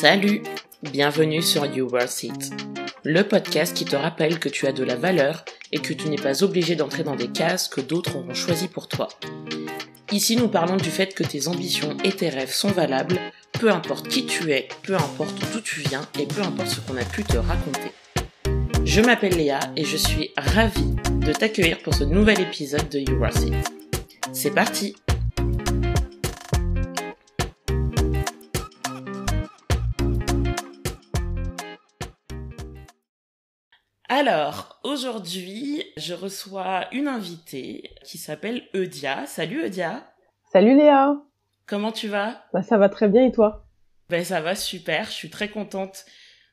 Salut, bienvenue sur You Worth It, le podcast qui te rappelle que tu as de la valeur et que tu n'es pas obligé d'entrer dans des cases que d'autres auront choisies pour toi. Ici, nous parlons du fait que tes ambitions et tes rêves sont valables, peu importe qui tu es, peu importe d'où tu viens et peu importe ce qu'on a pu te raconter. Je m'appelle Léa et je suis ravie de t'accueillir pour ce nouvel épisode de You Worth It. C'est parti Alors, aujourd'hui, je reçois une invitée qui s'appelle Eudia. Salut Eudia. Salut Léa. Comment tu vas? Bah, Ça va très bien et toi? Ben ça va super, je suis très contente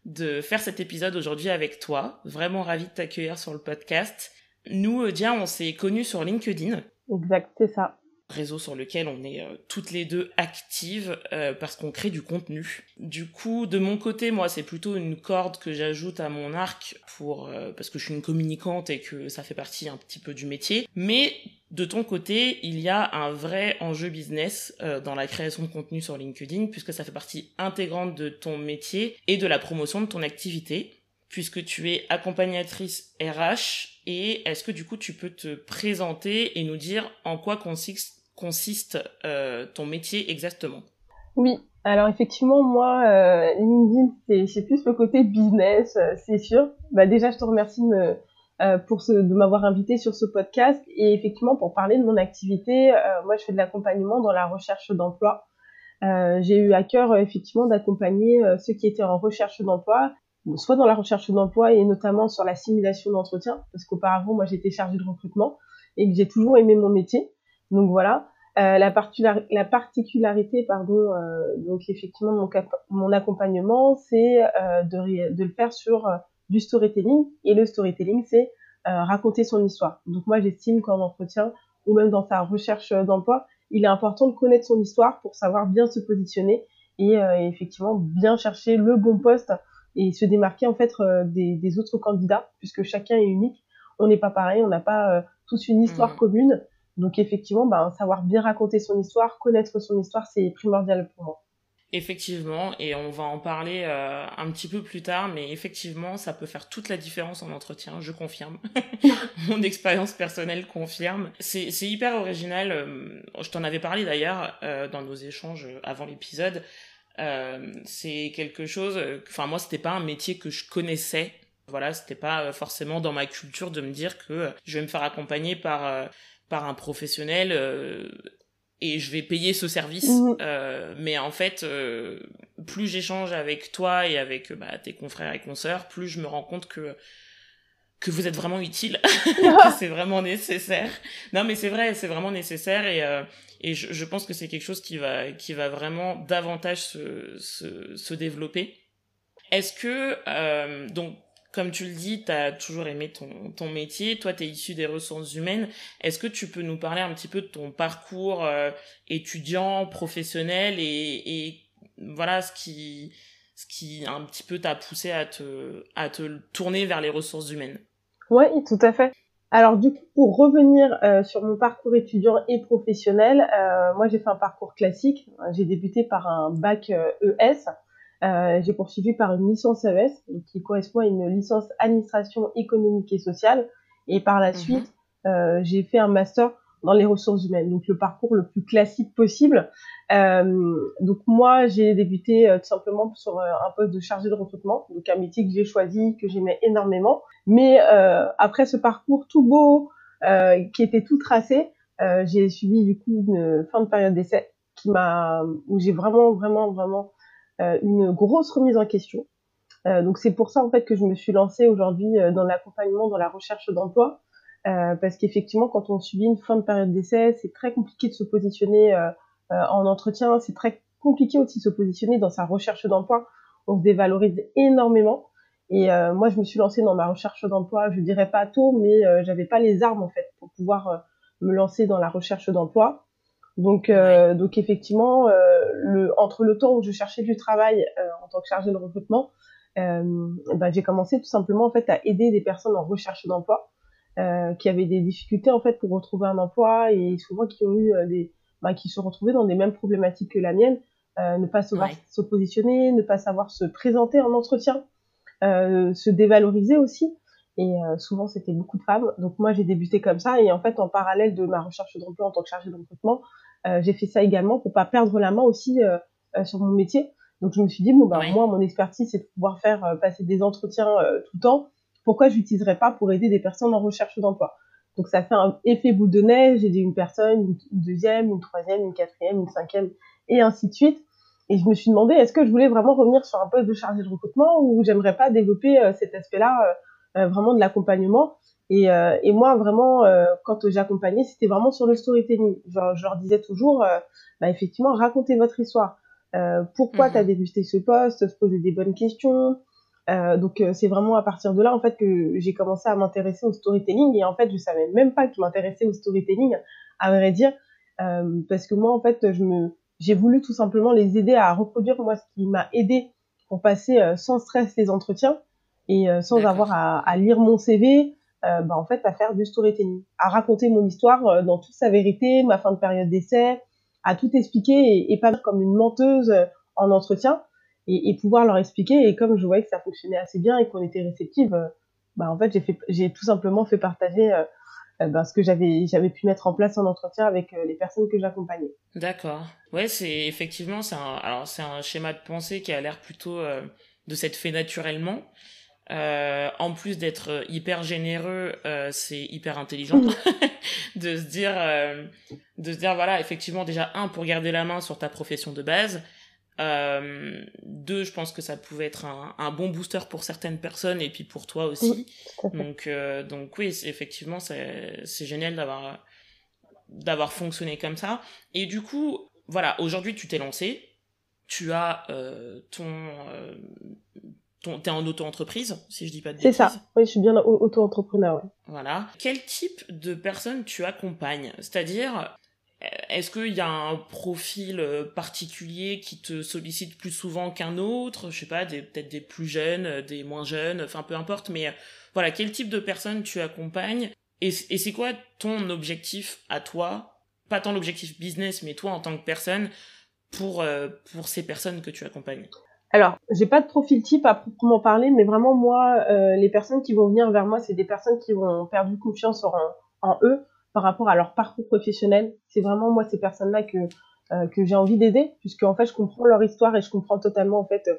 de faire cet épisode aujourd'hui avec toi. Vraiment ravie de t'accueillir sur le podcast. Nous, Eudia, on s'est connus sur LinkedIn. Exact, c'est ça réseau sur lequel on est euh, toutes les deux actives euh, parce qu'on crée du contenu. Du coup, de mon côté, moi, c'est plutôt une corde que j'ajoute à mon arc pour euh, parce que je suis une communicante et que ça fait partie un petit peu du métier. Mais de ton côté, il y a un vrai enjeu business dans la création de contenu sur LinkedIn puisque ça fait partie intégrante de ton métier et de la promotion de ton activité puisque tu es accompagnatrice RH et est-ce que du coup tu peux te présenter et nous dire en quoi consiste consiste euh, ton métier exactement? Oui, alors effectivement, moi, euh, LinkedIn, c'est plus le côté business, euh, c'est sûr. Bah, déjà, je te remercie de, m'avoir invité sur ce podcast. Et effectivement, pour parler de mon activité, moi, je fais de l'accompagnement dans la recherche d'emploi. J'ai eu à cœur, effectivement, d'accompagner ceux qui étaient en recherche d'emploi, soit dans la recherche d'emploi et notamment sur la simulation d'entretien, parce qu'auparavant, moi, j'étais chargée de recrutement et que j'ai toujours aimé mon métier. Donc voilà. Euh, la, la, particularité, pardon, euh, donc effectivement mon, mon accompagnement, c'est euh, de, de, le faire sur euh, du storytelling. Et le storytelling, c'est euh, raconter son histoire. Donc moi, j'estime qu'en entretien ou même dans sa recherche d'emploi, il est important de connaître son histoire pour savoir bien se positionner et, et effectivement bien chercher le bon poste et se démarquer en fait des, des, autres candidats puisque chacun est unique. On n'est pas pareil, on n'a pas tous une histoire mmh. commune. Donc effectivement, ben, savoir bien raconter son histoire, connaître son histoire, c'est primordial pour moi. Effectivement, et on va en parler euh, un petit peu plus tard, mais effectivement, ça peut faire toute la différence en entretien, je confirme. Mon expérience personnelle confirme. C'est hyper original, euh, je t'en avais parlé d'ailleurs euh, dans nos échanges avant l'épisode. c'est quelque chose, enfin moi c'était pas un métier que je connaissais voilà, c'était pas forcément dans ma culture de me dire que je vais me faire accompagner par par un professionnel euh, et je vais payer ce service. Mhm. Euh, mais en fait, euh, plus j'échange avec toi et avec bah, tes confrères et consoeurs, plus je me rends compte que que vous êtes vraiment utile, que c'est vraiment nécessaire. Non, mais c'est vrai, c'est vraiment nécessaire et et je, je pense que c'est quelque chose qui va qui va vraiment davantage se se, se développer. Est-ce que donc comme tu le dis, tu as toujours aimé ton, ton métier. Toi, tu es issu des ressources humaines. Est-ce que tu peux nous parler un petit peu de ton parcours euh, étudiant, professionnel et, voilà ce qui, ce qui un petit peu t'a poussé à te, à te tourner vers les ressources humaines? Oui, tout à fait. Alors du coup, pour revenir euh, sur mon parcours étudiant et professionnel, euh, moi j'ai fait un parcours classique. J'ai débuté par un bac ES euh, j'ai poursuivi par une licence ES, qui correspond à une licence administration économique et sociale. Et par la mhm. suite, euh, j'ai fait un master dans les ressources humaines, donc le parcours le plus classique possible. Euh, donc moi, j'ai débuté euh, tout simplement sur euh, un poste de chargé de recrutement, donc un métier que j'ai choisi, que j'aimais énormément. Mais après ce parcours tout beau, qui était tout tracé, j'ai suivi du coup une fin de période d'essai qui m'a, où j'ai vraiment, vraiment, vraiment euh, une grosse remise en question. Euh, donc c'est pour ça en fait que je me suis lancée aujourd'hui euh, dans l'accompagnement, dans la recherche d'emploi, parce qu'effectivement quand on subit une fin de période d'essai, c'est très compliqué de se positionner en entretien, c'est très compliqué aussi de se positionner dans sa recherche d'emploi. On se dévalorise énormément. Et moi, je me suis lancée dans ma recherche d'emploi, je dirais pas tôt, mais j'avais pas les armes en fait pour pouvoir me lancer dans la recherche d'emploi. Donc, euh, donc effectivement, euh, le, entre le temps où je cherchais du travail euh, en tant que chargée de recrutement, bah, j'ai commencé tout simplement en fait à aider des personnes en recherche d'emploi qui avaient des difficultés en fait pour retrouver un emploi et souvent qui ont eu des, bah, qui se retrouvaient dans des mêmes problématiques que la mienne, ne pas savoir se positionner, ne pas savoir se présenter en entretien, se dévaloriser aussi. Et souvent, c'était beaucoup de femmes. Donc moi, j'ai débuté comme ça. Et en fait, en parallèle de ma recherche d'emploi en tant que chargée de recrutement, j'ai fait ça également pour pas perdre la main aussi sur mon métier. Donc je me suis dit, bon, bah, moi, mon expertise, c'est de pouvoir faire passer des entretiens tout le temps. Pourquoi je l'utiliserais pas pour aider des personnes en recherche d'emploi? Donc ça fait un effet boule de neige, j'ai une personne, une, deuxième, une troisième, une quatrième, une cinquième, et ainsi de suite. Et je me suis demandé, est-ce que je voulais vraiment revenir sur un poste de chargé de recrutement ou j'aimerais pas développer euh, cet aspect-là euh, euh, vraiment de l'accompagnement? Et, et, moi, vraiment, quand j'accompagnais, c'était vraiment sur le storytelling. Genre, je leur disais toujours, bah, effectivement, racontez votre histoire. pourquoi mmh tu as débuté ce poste, se poser des bonnes questions, euh, donc euh, c'est vraiment à partir de là en fait que j'ai commencé à m'intéresser au storytelling. Et en fait je savais même pas que je m'intéressais au storytelling à vrai dire. Euh, parce que moi en fait je me j'ai voulu tout simplement les aider à reproduire moi ce qui m'a aidé pour passer euh, sans stress les entretiens et euh, sans avoir à, à, lire mon CV bah en fait à faire du storytelling à raconter mon histoire dans toute sa vérité ma fin de période d'essai à tout expliquer et, et pas comme une menteuse en entretien et, pouvoir leur expliquer. Et comme je voyais que ça fonctionnait assez bien et qu'on était réceptive, euh, bah en fait j'ai tout simplement fait partager euh, euh ben, ce que j'avais pu mettre en place en entretien avec euh, les personnes que j'accompagnais. D'accord. Ouais, c'est effectivement c'est un un schéma de pensée qui a l'air plutôt de s'être fait naturellement. Euh, en plus d'être hyper généreux, euh, c'est hyper intelligent de se dire, de se dire voilà, effectivement déjà un pour garder la main sur ta profession de base euh, deux, je pense que ça pouvait être un, un, bon booster pour certaines personnes et puis pour toi aussi. donc, euh, donc oui, effectivement, c'est génial d'avoir d'avoir fonctionné comme ça. Et du coup, voilà, aujourd'hui, tu t'es lancé. Tu as euh, ton, euh, ton t'es en auto-entreprise, si je dis pas de C'est ça. Oui, je suis bien auto-entrepreneur. Voilà. Quel type de personnes tu accompagnes? C'est-à-dire, est-ce qu'il y a un profil euh, particulier qui te sollicite plus souvent qu'un autre? Je sais pas, peut-être des plus jeunes, euh, des moins jeunes, enfin peu importe, mais euh, voilà, quel type de personnes tu accompagnes? Et, et c'est quoi ton objectif à toi? Pas tant l'objectif business, mais toi en tant que personne, pour, pour ces personnes que tu accompagnes alors, j'ai pas de profil type à proprement parler, mais vraiment moi, les personnes qui vont venir vers moi, c'est des personnes qui vont perdre confiance en, en eux, par rapport à leur parcours professionnel. C'est vraiment moi ces personnes-là que euh, que j'ai envie d'aider, puisque en fait je comprends leur histoire et je comprends totalement en fait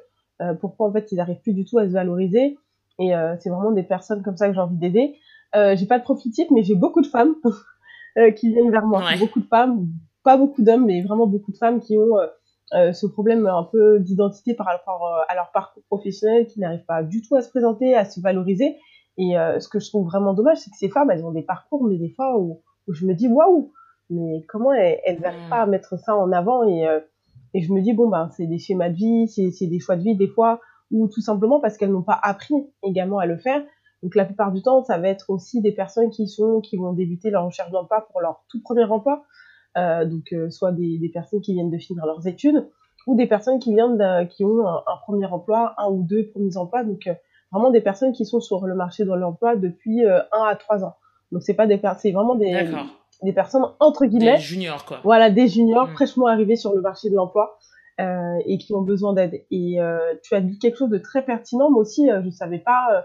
euh, pourquoi en fait ils n'arrivent plus du tout à se valoriser. Et euh, c'est vraiment des personnes comme ça que j'ai envie d'aider. j'ai pas de profil type, mais j'ai beaucoup de femmes qui viennent vers moi. Beaucoup de femmes, pas beaucoup d'hommes, mais vraiment beaucoup de femmes qui ont ce problème un peu d'identité par rapport à leur parcours professionnel, qui n'arrivent pas du tout à se présenter, à se valoriser. Et ce que je trouve vraiment dommage, c'est que ces femmes, elles ont des parcours, mais des fois où où je me dis waouh, mais comment elles, n'arrivent mm. pas à mettre ça en avant et, euh, et je me dis bon ben c'est des schémas de vie, c'est des choix de vie des fois ou tout simplement parce qu'elles n'ont pas appris également à le faire. Donc la plupart du temps, ça va être aussi des personnes qui sont qui vont débuter leur recherche d'emploi pour leur tout premier emploi, euh, donc euh, soit des, des, personnes qui viennent de finir leurs études ou des personnes qui viennent de, qui ont un, premier emploi, un ou deux premiers emplois, donc euh, vraiment des personnes qui sont sur le marché de l'emploi depuis un à trois ans. Donc c'est pas des c'est vraiment des des personnes entre guillemets des juniors quoi. Voilà, des juniors mm. fraîchement arrivés sur le marché de l'emploi euh, et qui ont besoin d'aide. Et euh, tu as dit quelque chose de très pertinent. Moi aussi, euh, je savais pas. Euh,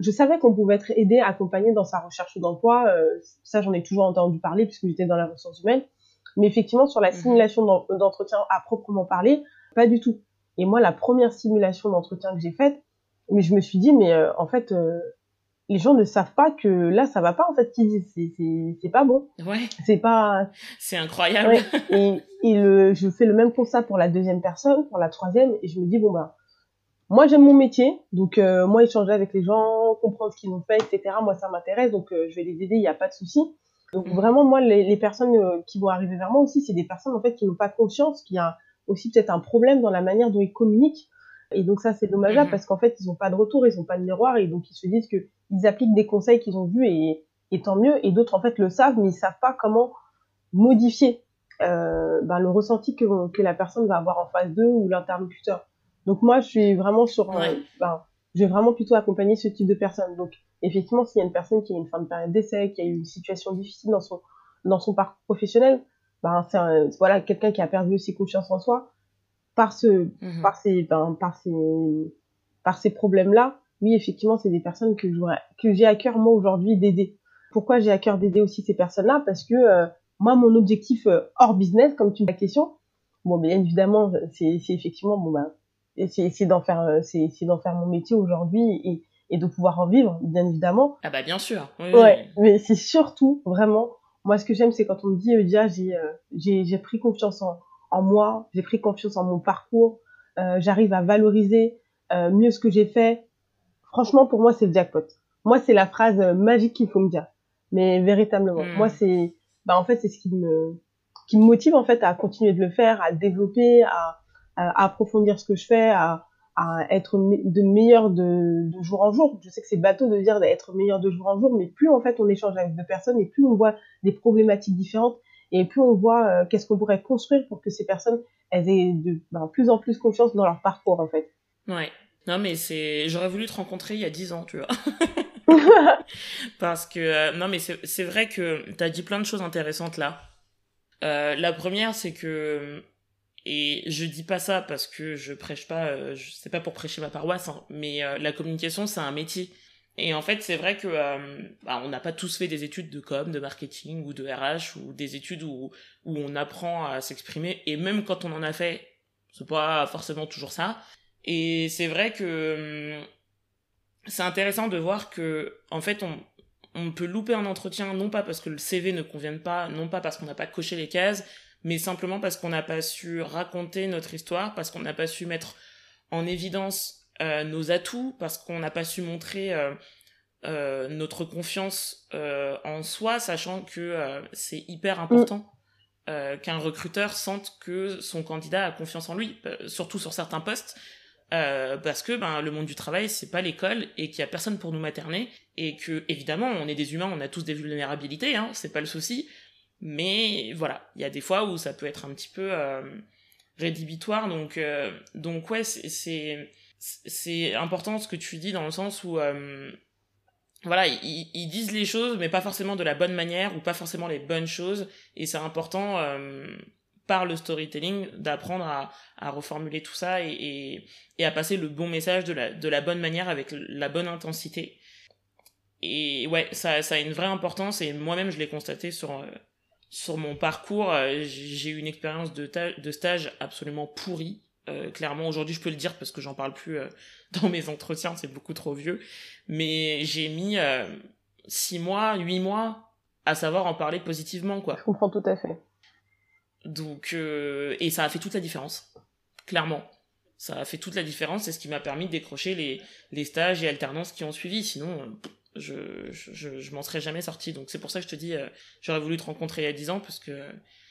je savais qu'on pouvait être aidé, accompagné dans sa recherche d'emploi. Euh, ça, j'en ai toujours entendu parler puisque j'étais dans la ressource humaine. Mais effectivement, sur la mm-hmm. simulation d'entretien à proprement parler, pas du tout. Et moi, la première simulation d'entretien que j'ai faite, mais je me suis dit, mais en fait, les gens ne savent pas que là ça va pas en fait qu'ils disent. C'est c'est c'est pas bon. Ouais. C'est pas c'est incroyable. Et et le je fais le même constat pour la deuxième personne pour la troisième et je me dis bon bah moi j'aime mon métier donc euh, moi échanger avec les gens comprendre ce qu'ils ont fait etc moi ça m'intéresse donc euh, je vais les aider il y a pas de souci donc mm. vraiment moi les, les personnes euh, qui vont arriver vers moi aussi c'est des personnes en fait qui n'ont pas conscience qu'il y a aussi peut-être un problème dans la manière dont ils communiquent et donc ça c'est dommageable mm-hmm. parce qu'en fait ils ont pas de retour ils ont pas de miroir et donc ils se disent que ils appliquent des conseils qu'ils ont vus et, et tant mieux. Et d'autres en fait le savent, mais ils savent pas comment modifier euh, ben, le ressenti que, que la personne va avoir en face d'eux ou l'interlocuteur. Donc moi, je suis vraiment sur, ouais. ben, je vais vraiment plutôt accompagner ce type de personne. Donc effectivement, s'il y a une personne qui a une fin de période d'essai, qui a eu une situation difficile dans son dans son parcours professionnel, ben c'est voilà quelqu'un qui a perdu aussi confiance en soi. par ce, mmh par ces, ben, par ces, par ces problèmes-là, oui, effectivement, c'est des personnes que que j'ai à cœur moi aujourd'hui d'aider. Pourquoi j'ai à cœur d'aider aussi ces personnes-là? Parce que euh, moi, mon objectif euh, hors business, comme tu me la question, bon, bien évidemment, c'est effectivement bon ben, c'est d'en faire, euh, c'est d'en faire mon métier aujourd'hui et, et de pouvoir en vivre, bien évidemment. Ah bah bien sûr. Oui, ouais, mais c'est surtout vraiment, moi, ce que j'aime, c'est quand on me dit, déjà, j'ai j'ai pris confiance en, en moi, j'ai pris confiance en mon parcours, j'arrive à valoriser mieux ce que j'ai fait, franchement, pour moi, c'est le jackpot. Moi, c'est la phrase euh, magique qu'il faut me dire. Mais véritablement, moi, hmm. c'est, bah, en fait, c'est ce qui me, qui me motive, en fait, à continuer de le faire, à développer, à, à, approfondir ce que je fais, à, à être de meilleur de, de, jour en jour. Je sais que c'est bateau de dire d'être meilleur de jour en jour, mais plus, en fait, on échange avec deux personnes et plus on voit des problématiques différentes et plus on voit euh, qu'est-ce qu'on pourrait construire pour que ces personnes, elles aient de ben, plus en plus confiance dans leur parcours, en fait. Ouais. Non, mais c'est. J'aurais voulu te rencontrer il y a dix ans, tu vois. Parce que. Euh, non, mais c'est vrai que t'as dit plein de choses intéressantes là. Euh, la première, c'est que. Et je dis pas ça parce que je prêche pas. Euh, je sais pas pour prêcher ma paroisse, hein, mais la communication, c'est un métier. Et en fait, c'est vrai que bah, on n'a pas tous fait des études de com, de marketing ou de RH ou des études où, où on apprend à s'exprimer. Et même quand on en a fait, c'est pas forcément toujours ça. Et c'est vrai que hum, c'est intéressant de voir que, en fait, on, on peut louper un entretien, non pas parce que le CV ne convienne pas, non pas parce qu'on n'a pas coché les cases, mais simplement parce qu'on n'a pas su raconter notre histoire, parce qu'on n'a pas su mettre en évidence euh, nos atouts, parce qu'on n'a pas su montrer euh, euh, notre confiance en soi, sachant que c'est hyper important. qu'un recruteur sente que son candidat a confiance en lui, surtout sur certains postes. Parce que ben, le monde du travail, c'est pas l'école et qu'il y a personne pour nous materner et que évidemment on est des humains, on a tous des vulnérabilités, hein, c'est pas le souci. Mais voilà, il y a des fois où ça peut être un petit peu euh, rédhibitoire, donc euh, donc ouais, c'est c'est important ce que tu dis dans le sens où voilà, ils, disent les choses, mais pas forcément de la bonne manière ou pas forcément les bonnes choses, et c'est important par le storytelling d'apprendre à, à, reformuler tout ça et, et, à passer le bon message de la, de la bonne manière avec la bonne intensité. Et ouais, ça, ça a une vraie importance et moi-même je l'ai constaté sur, euh, sur mon parcours. Euh, j'ai eu une expérience de, de stage absolument pourrie. Euh, clairement, aujourd'hui je peux le dire parce que j'en parle plus dans mes entretiens, c'est beaucoup trop vieux. Mais j'ai mis six mois, huit mois à savoir en parler positivement, quoi. Je comprends tout à fait. Donc, euh, et ça a fait toute la différence, clairement. Ça a fait toute la différence, c'est ce qui m'a permis de décrocher les, les stages et alternances qui ont suivi. Sinon, je, je, je, m'en serais jamais sorti. Donc c'est pour ça que je te dis, euh, j'aurais voulu te rencontrer il y a 10 ans, parce que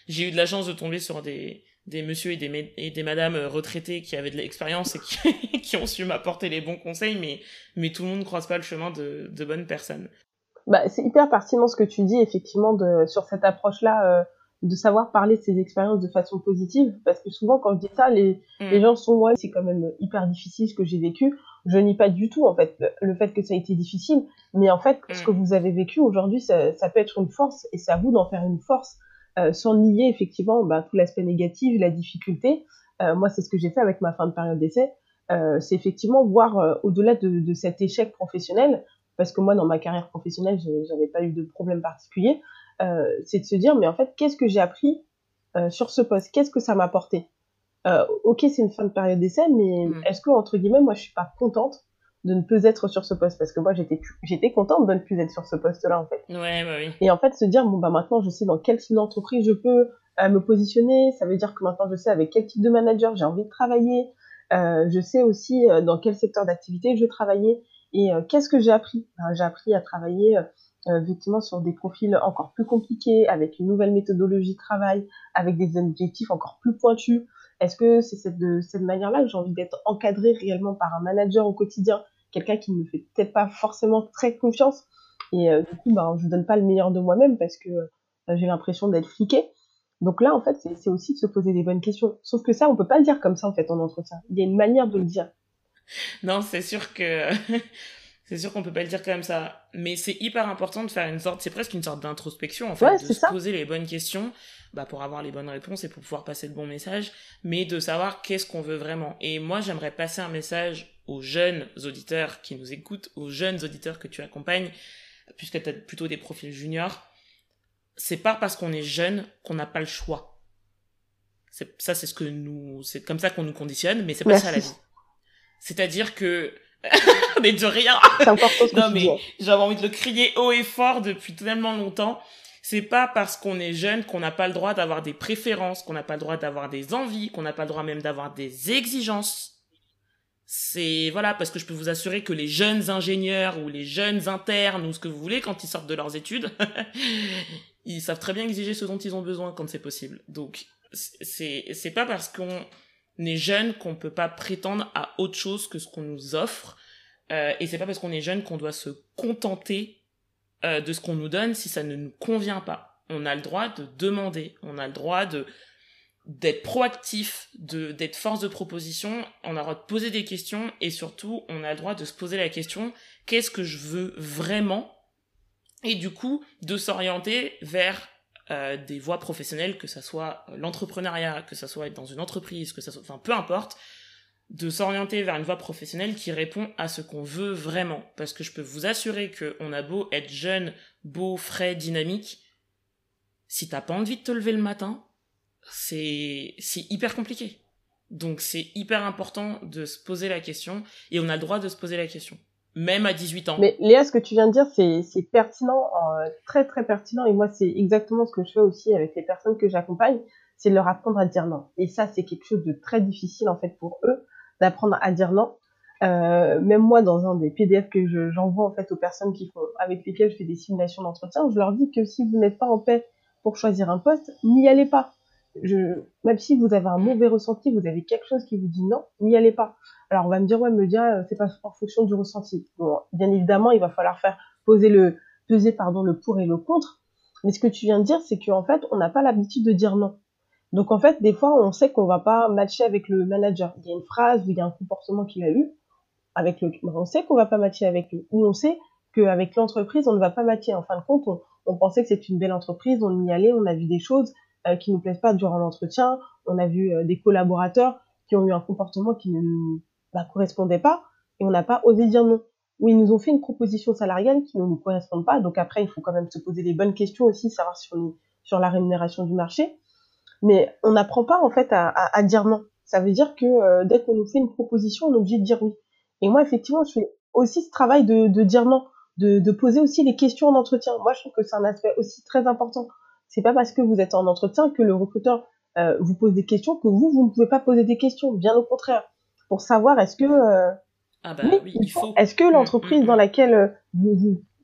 j'ai eu de la chance de tomber sur des, des messieurs et des, et des madames retraités qui avaient de l'expérience et qui, qui ont su m'apporter les bons conseils, mais, mais tout le monde ne croise pas le chemin de, de bonnes personnes. Bah, c'est hyper pertinent ce que tu dis, effectivement, de, sur cette approche-là. Euh de savoir parler de ses expériences de façon positive parce que souvent quand je dis ça les, mm. les gens sont ouais c'est quand même hyper difficile ce que j'ai vécu je nie pas du tout en fait le, fait que ça a été difficile mais en fait ce mm. que vous avez vécu aujourd'hui ça, ça, peut être une force et c'est à vous d'en faire une force euh, sans nier effectivement bah, tout l'aspect négatif la difficulté. Euh, moi c'est ce que j'ai fait avec ma fin de période d'essai. Euh, c'est effectivement voir euh, au-delà de, de cet échec professionnel parce que moi dans ma carrière professionnelle j'avais pas eu de problème particulier euh, c'est de se dire, mais en fait, qu'est-ce que j'ai appris euh, sur ce poste? Qu'est-ce que ça m'a apporté? Euh, Ok, c'est une fin de période d'essai, mais mm. est-ce que, entre guillemets, moi, je suis pas contente de ne plus être sur ce poste? Parce que moi j'étais j'étais contente de ne plus être sur ce poste là en fait. Ouais bah oui. Et en fait se dire bon bah maintenant je sais dans quelle entreprise je peux me positionner. Ça veut dire que maintenant je sais avec quel type de manager j'ai envie de travailler. Euh, je sais aussi dans quel secteur d'activité je veux travailler. Et qu'est-ce que j'ai appris? Ben, j'ai appris à travailler euh, effectivement sur des profils encore plus compliqués, avec une nouvelle méthodologie de travail, avec des objectifs encore plus pointus. Est-ce que c'est de cette manière-là que j'ai envie d'être encadré réellement par un manager au quotidien, quelqu'un qui ne me fait peut-être pas forcément très confiance et euh, du coup, bah, je donne pas le meilleur de moi-même parce que euh, j'ai l'impression d'être fliqué. Donc là, en fait, c'est aussi de se poser des bonnes questions. Sauf que ça, on peut pas le dire comme ça en fait en entretien. Il y a une manière de le dire. Non, c'est sûr que C'est sûr qu'on peut pas le dire comme ça, mais c'est hyper important de faire une sorte, c'est presque une sorte d'introspection en fait, de se poser les bonnes questions, bah pour avoir les bonnes réponses et pour pouvoir passer le bon message, mais de savoir qu'est-ce qu'on veut vraiment. Et moi, j'aimerais passer un message aux jeunes auditeurs qui nous écoutent, aux jeunes auditeurs que tu accompagnes, puisque tu as plutôt des profils juniors. C'est pas parce qu'on est jeune qu'on n'a pas le choix. ça, c'est ce que nous, c'est comme ça qu'on nous conditionne, mais c'est pas ça la vie. C'est-à-dire que mais de rien. C'est important ce que Non, mais j'avais envie de le crier haut et fort depuis tellement longtemps. C'est pas parce qu'on est jeune qu'on n'a pas le droit d'avoir des préférences, qu'on n'a pas le droit d'avoir des envies, qu'on n'a pas le droit même d'avoir des exigences. C'est, voilà, parce que je peux vous assurer que les jeunes ingénieurs ou les jeunes internes ou ce que vous voulez, quand ils sortent de leurs études, ils savent très bien exiger ce dont ils ont besoin quand c'est possible. Donc, c'est, c'est pas parce qu'on est jeune qu'on peut pas prétendre à autre chose que ce qu'on nous offre. Euh, et c'est pas parce qu'on est jeune qu'on doit se contenter euh, de ce qu'on nous donne si ça ne nous convient pas. On a le droit de demander, on a le droit de d'être proactif, de d'être force de proposition, on a le droit de poser des questions et surtout on a le droit de se poser la question qu'est-ce que je veux vraiment? Et du coup de s'orienter vers euh, des voies professionnelles, que ça soit l'entrepreneuriat, que ça soit être dans une entreprise, que ça soit, enfin peu importe, de s'orienter vers une voie professionnelle qui répond à ce qu'on veut vraiment. Parce que je peux vous assurer qu'on a beau être jeune, beau, frais, dynamique, si t'as pas envie de te lever le matin, c'est c'est hyper compliqué. Donc c'est hyper important de se poser la question et on a le droit de se poser la question même à 18 ans. Mais Léa, ce que tu viens de dire, c'est pertinent, euh, très très pertinent. Et moi, c'est exactement ce que je fais aussi avec les personnes que j'accompagne, c'est leur apprendre à dire non. Et ça, c'est quelque chose de très difficile en fait pour eux d'apprendre à dire non. Euh, même moi, dans un des PDF que j'envoie en fait aux personnes qui font, avec lesquelles je fais des simulations d'entretien, je leur dis que si vous n'êtes pas en paix pour choisir un poste, n'y allez pas. Même si vous avez un mauvais ressenti, vous avez quelque chose qui vous dit non, n'y allez pas. Alors on va me dire ouais Media euh, c'est pas en fonction du ressenti. Bon, bien évidemment il va falloir faire le peser pardon le pour et le contre. Mais ce que tu viens de dire c'est qu'en fait on n'a pas l'habitude de dire non. Donc en fait des fois on sait qu'on va pas matcher avec le manager. Il y a une phrase ou il y a un comportement qu'il a eu avec le on sait qu'on va pas matcher avec lui ou on sait qu'avec l'entreprise on ne va pas matcher. En fin de compte on, pensait que c'est une belle entreprise, on y allait, on a vu des choses qui nous plaisent pas durant l'entretien, on a vu euh, des collaborateurs qui ont eu un comportement qui ne bah, correspondait pas et on n'a pas osé dire non. Ou ils nous ont fait une proposition salariale qui ne nous correspond pas. Donc après, il faut quand même se poser les bonnes questions aussi, savoir sur, sur la rémunération du marché. Mais on n'apprend pas en fait à, à, dire non. Ça veut dire que euh, dès qu'on nous fait une proposition, on est obligé de dire oui. Et moi, effectivement, je fais aussi ce travail de, de dire non, de, de, poser aussi les questions en entretien. Moi, je trouve que c'est un aspect aussi très important. C'est pas parce que vous êtes en entretien que le recruteur euh, vous pose des questions que vous, vous ne pouvez pas poser des questions. Bien au contraire pour savoir est-ce que euh, ah bah il faut. est-ce que mm, l'entreprise mm, dans mm. laquelle euh, vous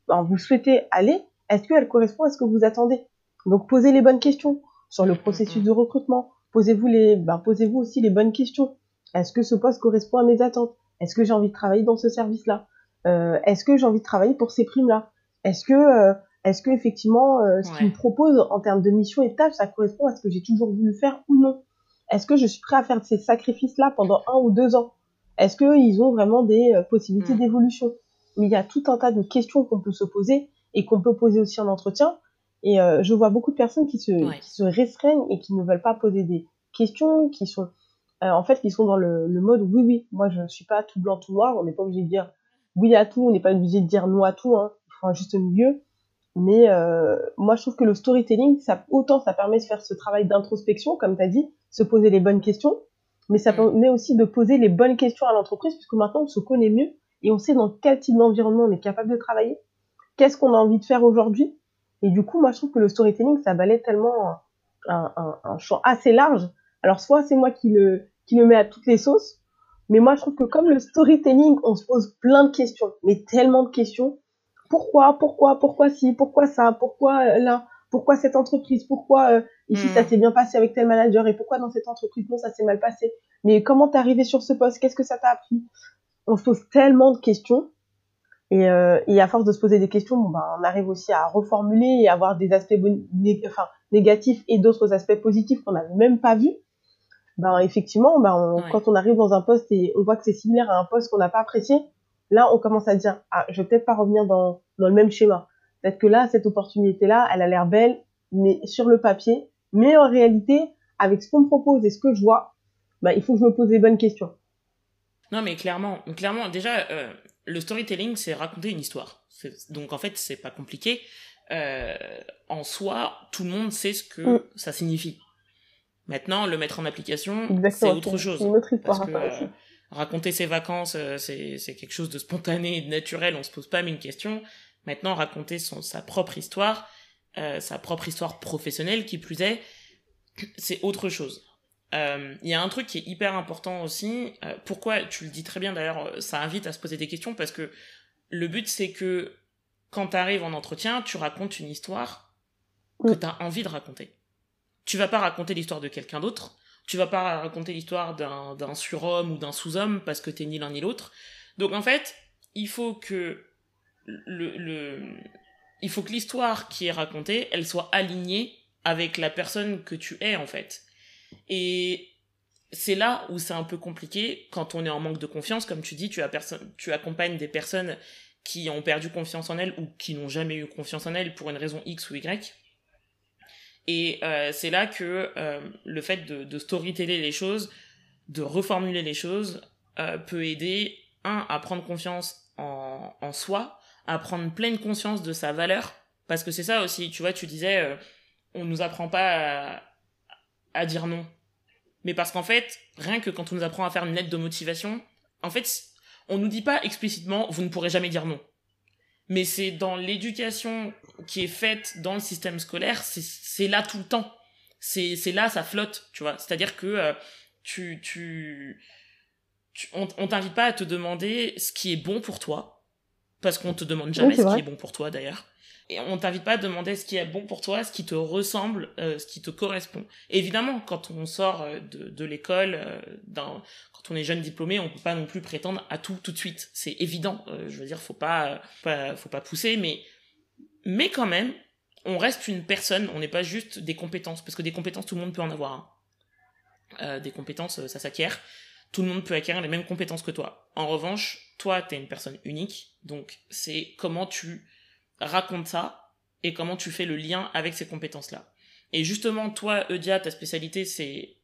vous, vous souhaitez aller, est-ce qu'elle correspond à ce que vous attendez? Donc posez les bonnes questions sur le processus de recrutement. Posez-vous les, ben, posez-vous aussi les bonnes questions. Est-ce que ce poste correspond à mes attentes? Est-ce que j'ai envie de travailler dans ce service-là? Euh, Est-ce que j'ai envie de travailler pour ces primes-là? Est-ce que, euh, est-ce que effectivement, euh, ce qu'ils me proposent en termes de mission et tâches, ça correspond à ce que j'ai toujours voulu faire ou non? Est-ce que je suis prêt à faire ces sacrifices-là pendant un ou deux ans? Est-ce qu'ils ont vraiment des euh, possibilités mm. d'évolution? Mais il y a tout un tas de questions qu'on peut se poser et qu'on peut poser aussi en entretien. Et euh, je vois beaucoup de personnes qui se, qui se restreignent et qui ne veulent pas poser des questions, qui sont en fait qui sont dans le, le, mode oui oui, moi je ne suis pas tout blanc tout noir, on n'est pas obligé de dire oui à tout, on n'est pas obligé de dire non à tout, hein. il faut un juste milieu. Mais euh, moi, je trouve que le storytelling, ça, autant ça permet de faire ce travail d'introspection, comme tu as dit, se poser les bonnes questions, mais ça mm. permet aussi de poser les bonnes questions à l'entreprise, puisque maintenant on se connaît mieux et on sait dans quel type d'environnement on est capable de travailler, qu'est-ce qu'on a envie de faire aujourd'hui. Et du coup, moi, je trouve que le storytelling, ça balaie tellement un, un, un champ assez large. Alors, soit c'est moi qui le, qui le mets à toutes les sauces, mais moi, je trouve que comme le storytelling, on se pose plein de questions, mais tellement de questions, pourquoi, pourquoi, pourquoi si, pourquoi ça, pourquoi euh, là, pourquoi cette entreprise, pourquoi euh, ici ça hmm. s'est bien passé avec tel manager et pourquoi dans cette entreprise non ça s'est mal passé. Mais comment t'es arrivé sur ce poste, qu'est-ce que ça t'a appris? On se pose tellement de questions et, euh, et, à force de se poser des questions, bon, ben, on arrive aussi à reformuler et avoir des aspects enfin, négatifs et d'autres aspects positifs qu'on n'avait même pas vus. Ben effectivement, ben, quand on arrive dans un poste et on voit que c'est similaire à un poste qu'on n'a pas apprécié, là, on commence à dire, ah, je vais peut-être pas revenir dans, dans le même schéma. Peut-être que là, cette opportunité-là, elle a l'air belle, mais sur le papier. Mais en réalité, avec ce qu'on me propose et ce que je vois, bah, il faut que je me pose les bonnes questions. Non, mais clairement, clairement, déjà, euh, le storytelling, c'est raconter une histoire. Donc en fait, c'est pas compliqué. Euh, en soi, tout le monde sait ce que mm. ça signifie. Maintenant, le mettre en application, c'est autre chose. Une autre histoire parce que, euh, raconter ses vacances, c'est quelque chose de spontané et de naturel, on se pose pas mille questions. Maintenant, raconter son, sa propre histoire, sa propre histoire professionnelle, qui plus est, c'est autre chose. Euh, il y a un truc qui est hyper important aussi. Euh, pourquoi tu le dis très bien d'ailleurs, euh, ça invite à se poser des questions parce que le but c'est que quand tu arrives en entretien, tu racontes une histoire que tu as envie de raconter. Tu vas pas raconter l'histoire de quelqu'un d'autre. Tu vas pas raconter l'histoire d'un surhomme ou d'un sous-homme parce que t'es ni l'un ni l'autre. Donc en fait, il faut que le, il faut que l'histoire qui est racontée, elle soit alignée avec la personne que tu es en fait. Et c'est là où c'est un peu compliqué quand on est en manque de confiance, comme tu dis, tu, as tu accompagnes des personnes qui ont perdu confiance en elles ou qui n'ont jamais eu confiance en elles pour une raison X ou Y. Et euh, c'est là que euh, le fait de, storyteller les choses, de reformuler les choses, euh, peut aider, un, à prendre confiance en, en, soi, à prendre pleine conscience de sa valeur. Parce que c'est ça aussi, tu vois, tu disais, on nous apprend pas à, à dire non. Mais parce qu'en fait, rien que quand on nous apprend à faire une lettre de motivation, en fait, on nous dit pas explicitement vous ne pourrez jamais dire non. Mais c'est dans l'éducation qui est faite dans le système scolaire, c'est là tout le temps. C'est là, ça flotte, tu vois. C'est-à-dire que euh, tu, tu, on, on t'invite pas à te demander ce qui est bon pour toi, parce qu'on te demande jamais ce qui est bon pour toi d'ailleurs et on t'invite pas à demander ce qui est bon pour toi, ce qui te ressemble, euh, ce qui te correspond. évidemment, quand on sort euh, de, de l'école, euh, quand on est jeune diplômé, on peut pas non plus prétendre à tout tout de suite. C'est évident. je veux dire, faut pas, pas, faut pas pousser, mais mais quand même, on reste une personne. On n'est pas juste des compétences, parce que des compétences, tout le monde peut en avoir. Hein. des compétences, ça s'acquiert. Tout le monde peut acquérir les mêmes compétences que toi. En revanche, toi, tu es une personne unique, donc c'est comment tu raconte ça et comment tu fais le lien avec ces compétences-là. Et justement, toi, Eudia, ta spécialité, c'est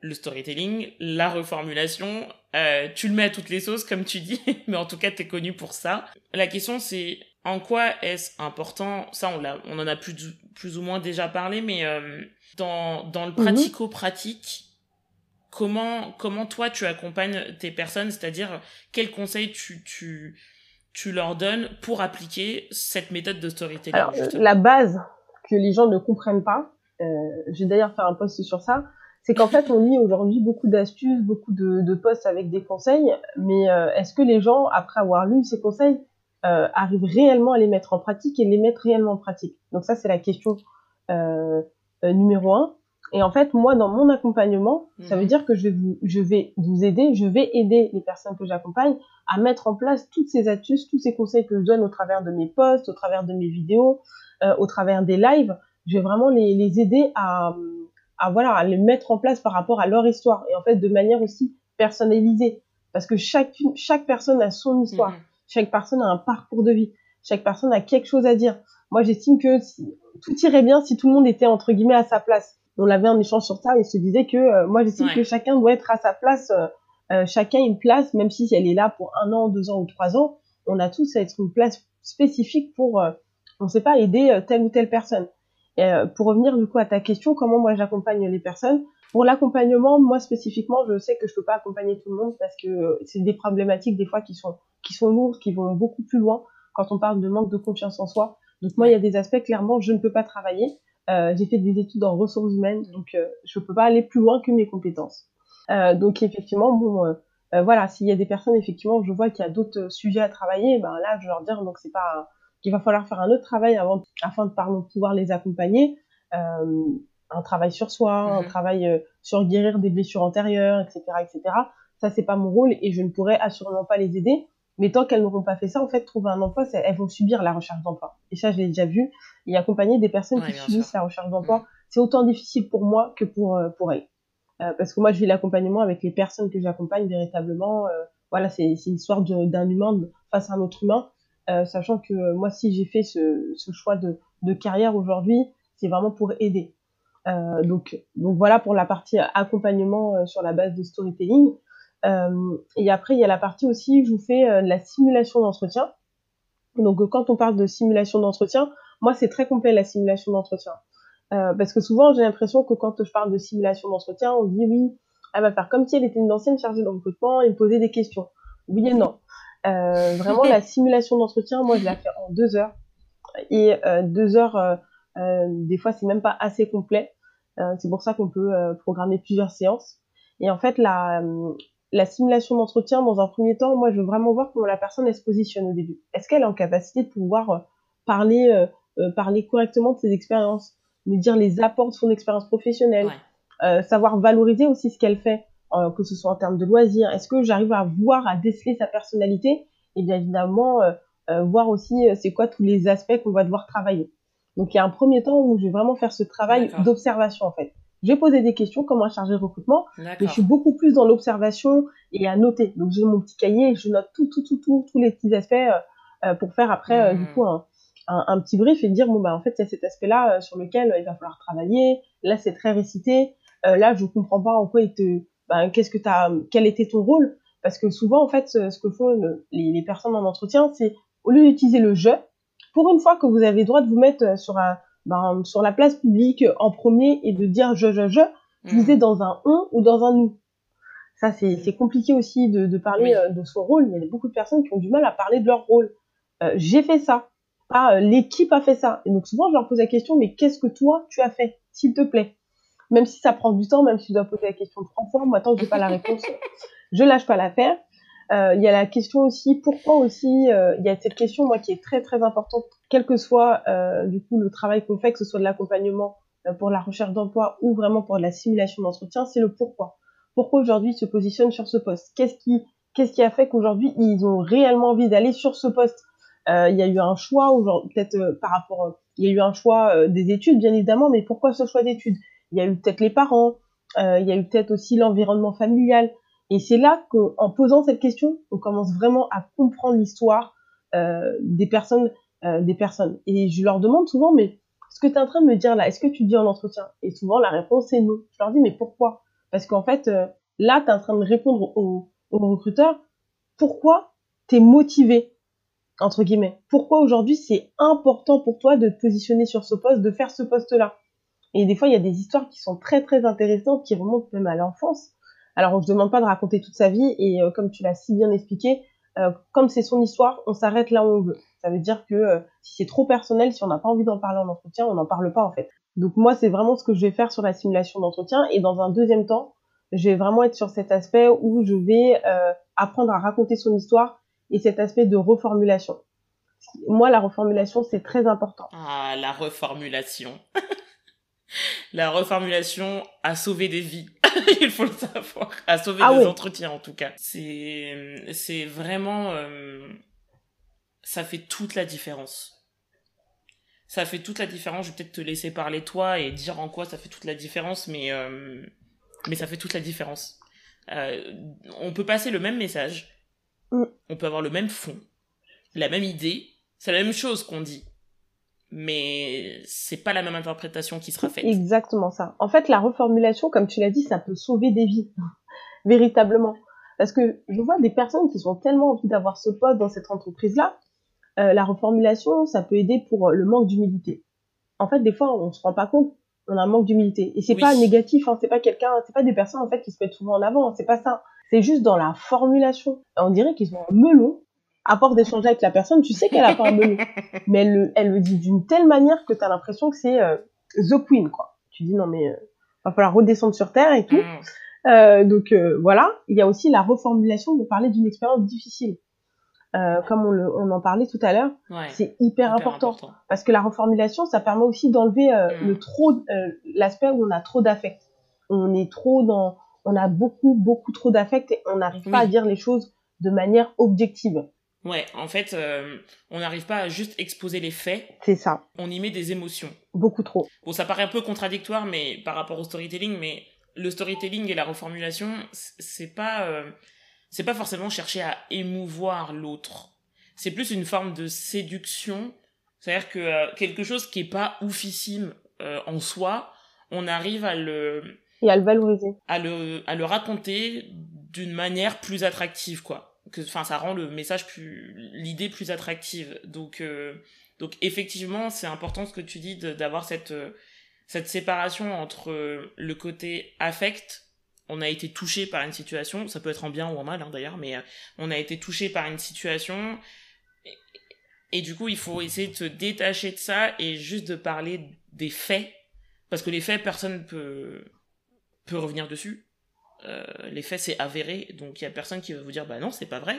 le storytelling, la reformulation. Euh, tu le mets à toutes les sauces, comme tu dis, mais en tout cas, tu es connu pour ça. La question, c'est en quoi est-ce important? Ça, on, l'a, on en a plus, plus ou moins déjà parlé, mais euh, dans, dans le mhm. pratico-pratique, comment, comment toi, tu accompagnes tes personnes? C'est-à-dire, quels conseils tu, tu, tu leur donnes pour appliquer cette méthode de storytelling Alors, la base que les gens ne comprennent pas, euh, j'ai d'ailleurs fait un post sur ça, c'est qu'en fait, on lit aujourd'hui beaucoup d'astuces, beaucoup de, de posts avec des conseils, mais euh, est-ce que les gens, après avoir lu ces conseils, euh, arrivent réellement à les mettre en pratique et les mettre réellement en pratique Donc ça, c'est la question euh, euh, numéro un. Et en fait, moi, dans mon accompagnement, ça veut mhm. dire que je vais vous, je vais vous aider, je vais aider les personnes que j'accompagne à mettre en place toutes ces astuces, tous ces conseils que je donne au travers de mes posts, au travers de mes vidéos, euh, au travers des lives. Je vais vraiment les, les aider à, à, voilà, à les mettre en place par rapport à leur histoire et en fait de manière aussi personnalisée. Parce que chacune, chaque personne a son histoire. Mhm. Chaque personne a un parcours de vie. Chaque personne a quelque chose à dire. Moi, j'estime que tout irait bien si tout le monde était entre guillemets à sa place on avait un échange sur ça et se disait que euh, moi j'estime que chacun doit être à sa place, euh, euh, chacun une place, même si elle est là pour un an, deux ans ou trois ans, on a tous à être une place spécifique pour, on ne sait pas, aider telle ou telle personne. Et, pour revenir du coup à ta question, comment moi j'accompagne les personnes? Pour l'accompagnement, moi spécifiquement, je sais que je peux pas accompagner tout le monde parce que c'est des problématiques des fois qui sont qui sont lourdes, qui vont beaucoup plus loin quand on parle de manque de confiance en soi. Donc moi, il y a des aspects clairement je ne peux pas travailler. Euh, j'ai fait des études en ressources humaines, donc euh, je peux pas aller plus loin que mes compétences. Euh, donc effectivement, bon, voilà, s'il y a des personnes effectivement, je vois qu'il y a d'autres sujets à travailler, ben là, je leur dire donc c'est pas qu'il va falloir faire un autre travail avant, afin de pardon, pouvoir les accompagner. un travail sur soi, un mhm. travail sur guérir des blessures antérieures, etc., etc. Ça, c'est pas mon rôle et je ne pourrais assurément pas les aider. Mais tant qu'elles n'auront pas fait ça, en fait, trouver un emploi, elles vont subir la recherche d'emploi. Et ça, je l'ai déjà vu. Et accompagner des personnes qui subissent la recherche d'emploi, mm. c'est autant difficile pour moi que pour, euh, pour elles. Euh, parce que moi, je vis l'accompagnement avec les personnes que j'accompagne véritablement. Euh, voilà, c'est une histoire d'un humain face à un autre humain, sachant que moi, si j'ai fait ce, ce, choix de, de carrière aujourd'hui, c'est vraiment pour aider. donc, donc voilà pour la partie accompagnement sur la base de storytelling. Et après, il y a la partie aussi, je vous fais la simulation d'entretien. Donc quand on parle de simulation d'entretien, moi c'est très complet la simulation d'entretien. Euh, parce que souvent j'ai l'impression que quand je parle de simulation d'entretien, on dit oui, elle va faire comme si elle était une ancienne chargée de recrutement et me poser des questions. Oui et non. Euh, vraiment la simulation d'entretien, moi je la fais en deux heures. Et euh, deux heures, euh, euh, des fois c'est même pas assez complet. Euh, c'est pour ça qu'on peut programmer plusieurs séances. Et en fait la, la simulation d'entretien, dans un premier temps, moi, je veux vraiment voir comment la personne elle se positionne au début. Est-ce qu'elle est en capacité de pouvoir euh, parler, euh, euh, parler correctement de ses expériences, me dire les apports de son expérience professionnelle, savoir valoriser aussi ce qu'elle fait, que ce soit en termes de loisirs? Est-ce que j'arrive à voir, à déceler sa personnalité? Et bien évidemment voir aussi c'est quoi tous les aspects qu'on va devoir travailler. Donc il y a un premier temps où je vais vraiment faire ce travail d'observation en fait. J'ai posé des questions comme un chargé de recrutement, mais je suis beaucoup plus dans l'observation et à noter. Donc j'ai mon petit cahier, je note tout, tout, tout, tout, tous les petits aspects euh, euh pour faire après euh, du hmm. coup un, un, un, petit brief et dire bon bah en fait il y a cet aspect-là euh, sur lequel il va falloir travailler. Là c'est très récité. là je comprends pas en quoi il te, bah, qu'est-ce que t'as, quel était ton rôle Parce que souvent en fait ce, que font les, les personnes en entretien, c'est au lieu d'utiliser le je, pour une fois que vous avez le droit de vous mettre sur un ben, sur la place publique en premier et de dire je, je, je, vous mm. êtes dans un on ou dans un nous. Ça, c'est compliqué aussi de, de parler euh, de son rôle. Il y a beaucoup de personnes qui ont du mal à parler de leur rôle. Euh, J'ai fait ça. Pas euh, l'équipe a fait ça. Et donc souvent, je leur pose la question, mais qu'est-ce que toi, tu as fait, s'il te plaît? Même si ça prend du temps, même si tu dois poser la question trois fois, moi, tant que j'ai pas la réponse, je lâche pas l'affaire. Euh, il y a la question aussi, pourquoi aussi, euh, il y a cette question, moi, qui est très très importante, quel que soit euh, du coup le travail qu'on fait, que ce soit de l'accompagnement pour la recherche d'emploi ou vraiment pour la simulation d'entretien, c'est le pourquoi. Pourquoi aujourd'hui ils se positionnent sur ce poste? Qu'est-ce qui, qu'est-ce qui a fait qu'aujourd'hui ils ont réellement envie d'aller sur ce poste? Il y a eu un choix, peut-être par rapport, il y a eu un choix des études, bien évidemment, mais pourquoi ce choix d'études? Il y a eu peut-être les parents, il y a eu peut-être aussi l'environnement familial. Et c'est là qu'en posant cette question, on commence vraiment à comprendre l'histoire euh, des personnes, euh, des. Et je leur demande souvent, mais ce que tu es en train de me dire là, est-ce que tu dis en entretien? Et souvent la réponse est non. Je leur dis, mais pourquoi? Parce qu'en fait, euh, là, tu es en train de répondre aux au recruteurs, pourquoi tu es motivé entre guillemets? Pourquoi aujourd'hui c'est important pour toi de te positionner sur ce poste, de faire ce poste-là? Et des fois, il y a des histoires qui sont très très intéressantes, qui remontent même à l'enfance. Alors on ne demande pas de raconter toute sa vie et euh, comme tu l'as si bien expliqué, euh, comme c'est son histoire, on s'arrête là où on veut. Ça veut dire que euh, si c'est trop personnel, si on n'a pas envie d'en parler en entretien, on n'en parle pas en fait. Donc moi c'est vraiment ce que je vais faire sur la simulation d'entretien et dans un deuxième temps, je vais vraiment être sur cet aspect où je vais apprendre à raconter son histoire et cet aspect de reformulation. Moi la reformulation c'est très important. Ah la reformulation. la reformulation a sauvé des vies. il faut le savoir. À sauver ah des entretiens, en tout cas. C'est, c'est vraiment, euh, ça fait toute la différence. Ça fait toute la différence. Je vais peut-être te laisser parler toi et dire en quoi ça fait toute la différence, mais, euh, mais ça fait toute la différence. Euh, on peut passer le même message. Mm. On peut avoir le même fond. La même idée. C'est la même chose qu'on dit mais c'est pas la même interprétation qui sera faite. Exactement ça. En fait, la reformulation, comme tu l'as dit, ça peut sauver des vies, véritablement. Parce que je vois des personnes qui sont tellement envie d'avoir ce poste dans cette entreprise-là, euh, la reformulation, ça peut aider pour le manque d'humilité. En fait, des fois, on se rend pas compte, on a un manque d'humilité. Et c'est pas négatif, hein, c'est pas quelqu'un, c'est pas des personnes en fait qui se mettent souvent en avant, c'est pas ça. C'est juste dans la formulation. On dirait qu'ils ont un melon à force d'échanger avec la personne, tu sais qu'elle a pas un. Mais elle le, elle le dit d'une telle manière que tu as l'impression que c'est euh, The Queen, quoi. Tu dis, non, mais euh, va falloir redescendre sur Terre et tout. Mm. Euh, donc euh, voilà, il y a aussi la reformulation de parler d'une expérience difficile. Euh, comme on, le, on, en parlait tout à l'heure, c'est hyper, important, parce que la reformulation, ça permet aussi d'enlever mm. le trop, l'aspect où on a trop d'affect. On est trop dans, on a beaucoup beaucoup trop d'affect et on n'arrive pas à dire les choses de manière objective. Ouais, en fait, euh, on n'arrive pas à juste exposer les faits. C'est ça. On y met des émotions. Beaucoup trop. Bon, ça paraît un peu contradictoire, mais par rapport au storytelling, mais le storytelling et la reformulation, c'est pas, euh, c'est pas forcément chercher à émouvoir l'autre. C'est plus une forme de séduction. C'est-à-dire que euh, quelque chose qui est pas oufissime en soi, on arrive à le et à le valoriser, à le à le raconter d'une manière plus attractive quoi. Que enfin ça rend le message plus l'idée plus attractive. Donc euh, donc effectivement, c'est important ce que tu dis d'avoir cette cette séparation entre le côté affect on a été touché par une situation, ça peut être en bien ou en mal hein, d'ailleurs, mais euh, on a été touché par une situation et, du coup il faut essayer de se détacher de ça et juste de parler des faits parce que les faits personne peut peut revenir dessus. Euh, les faits c'est avéré donc il y a personne qui va vous dire bah non c'est pas vrai.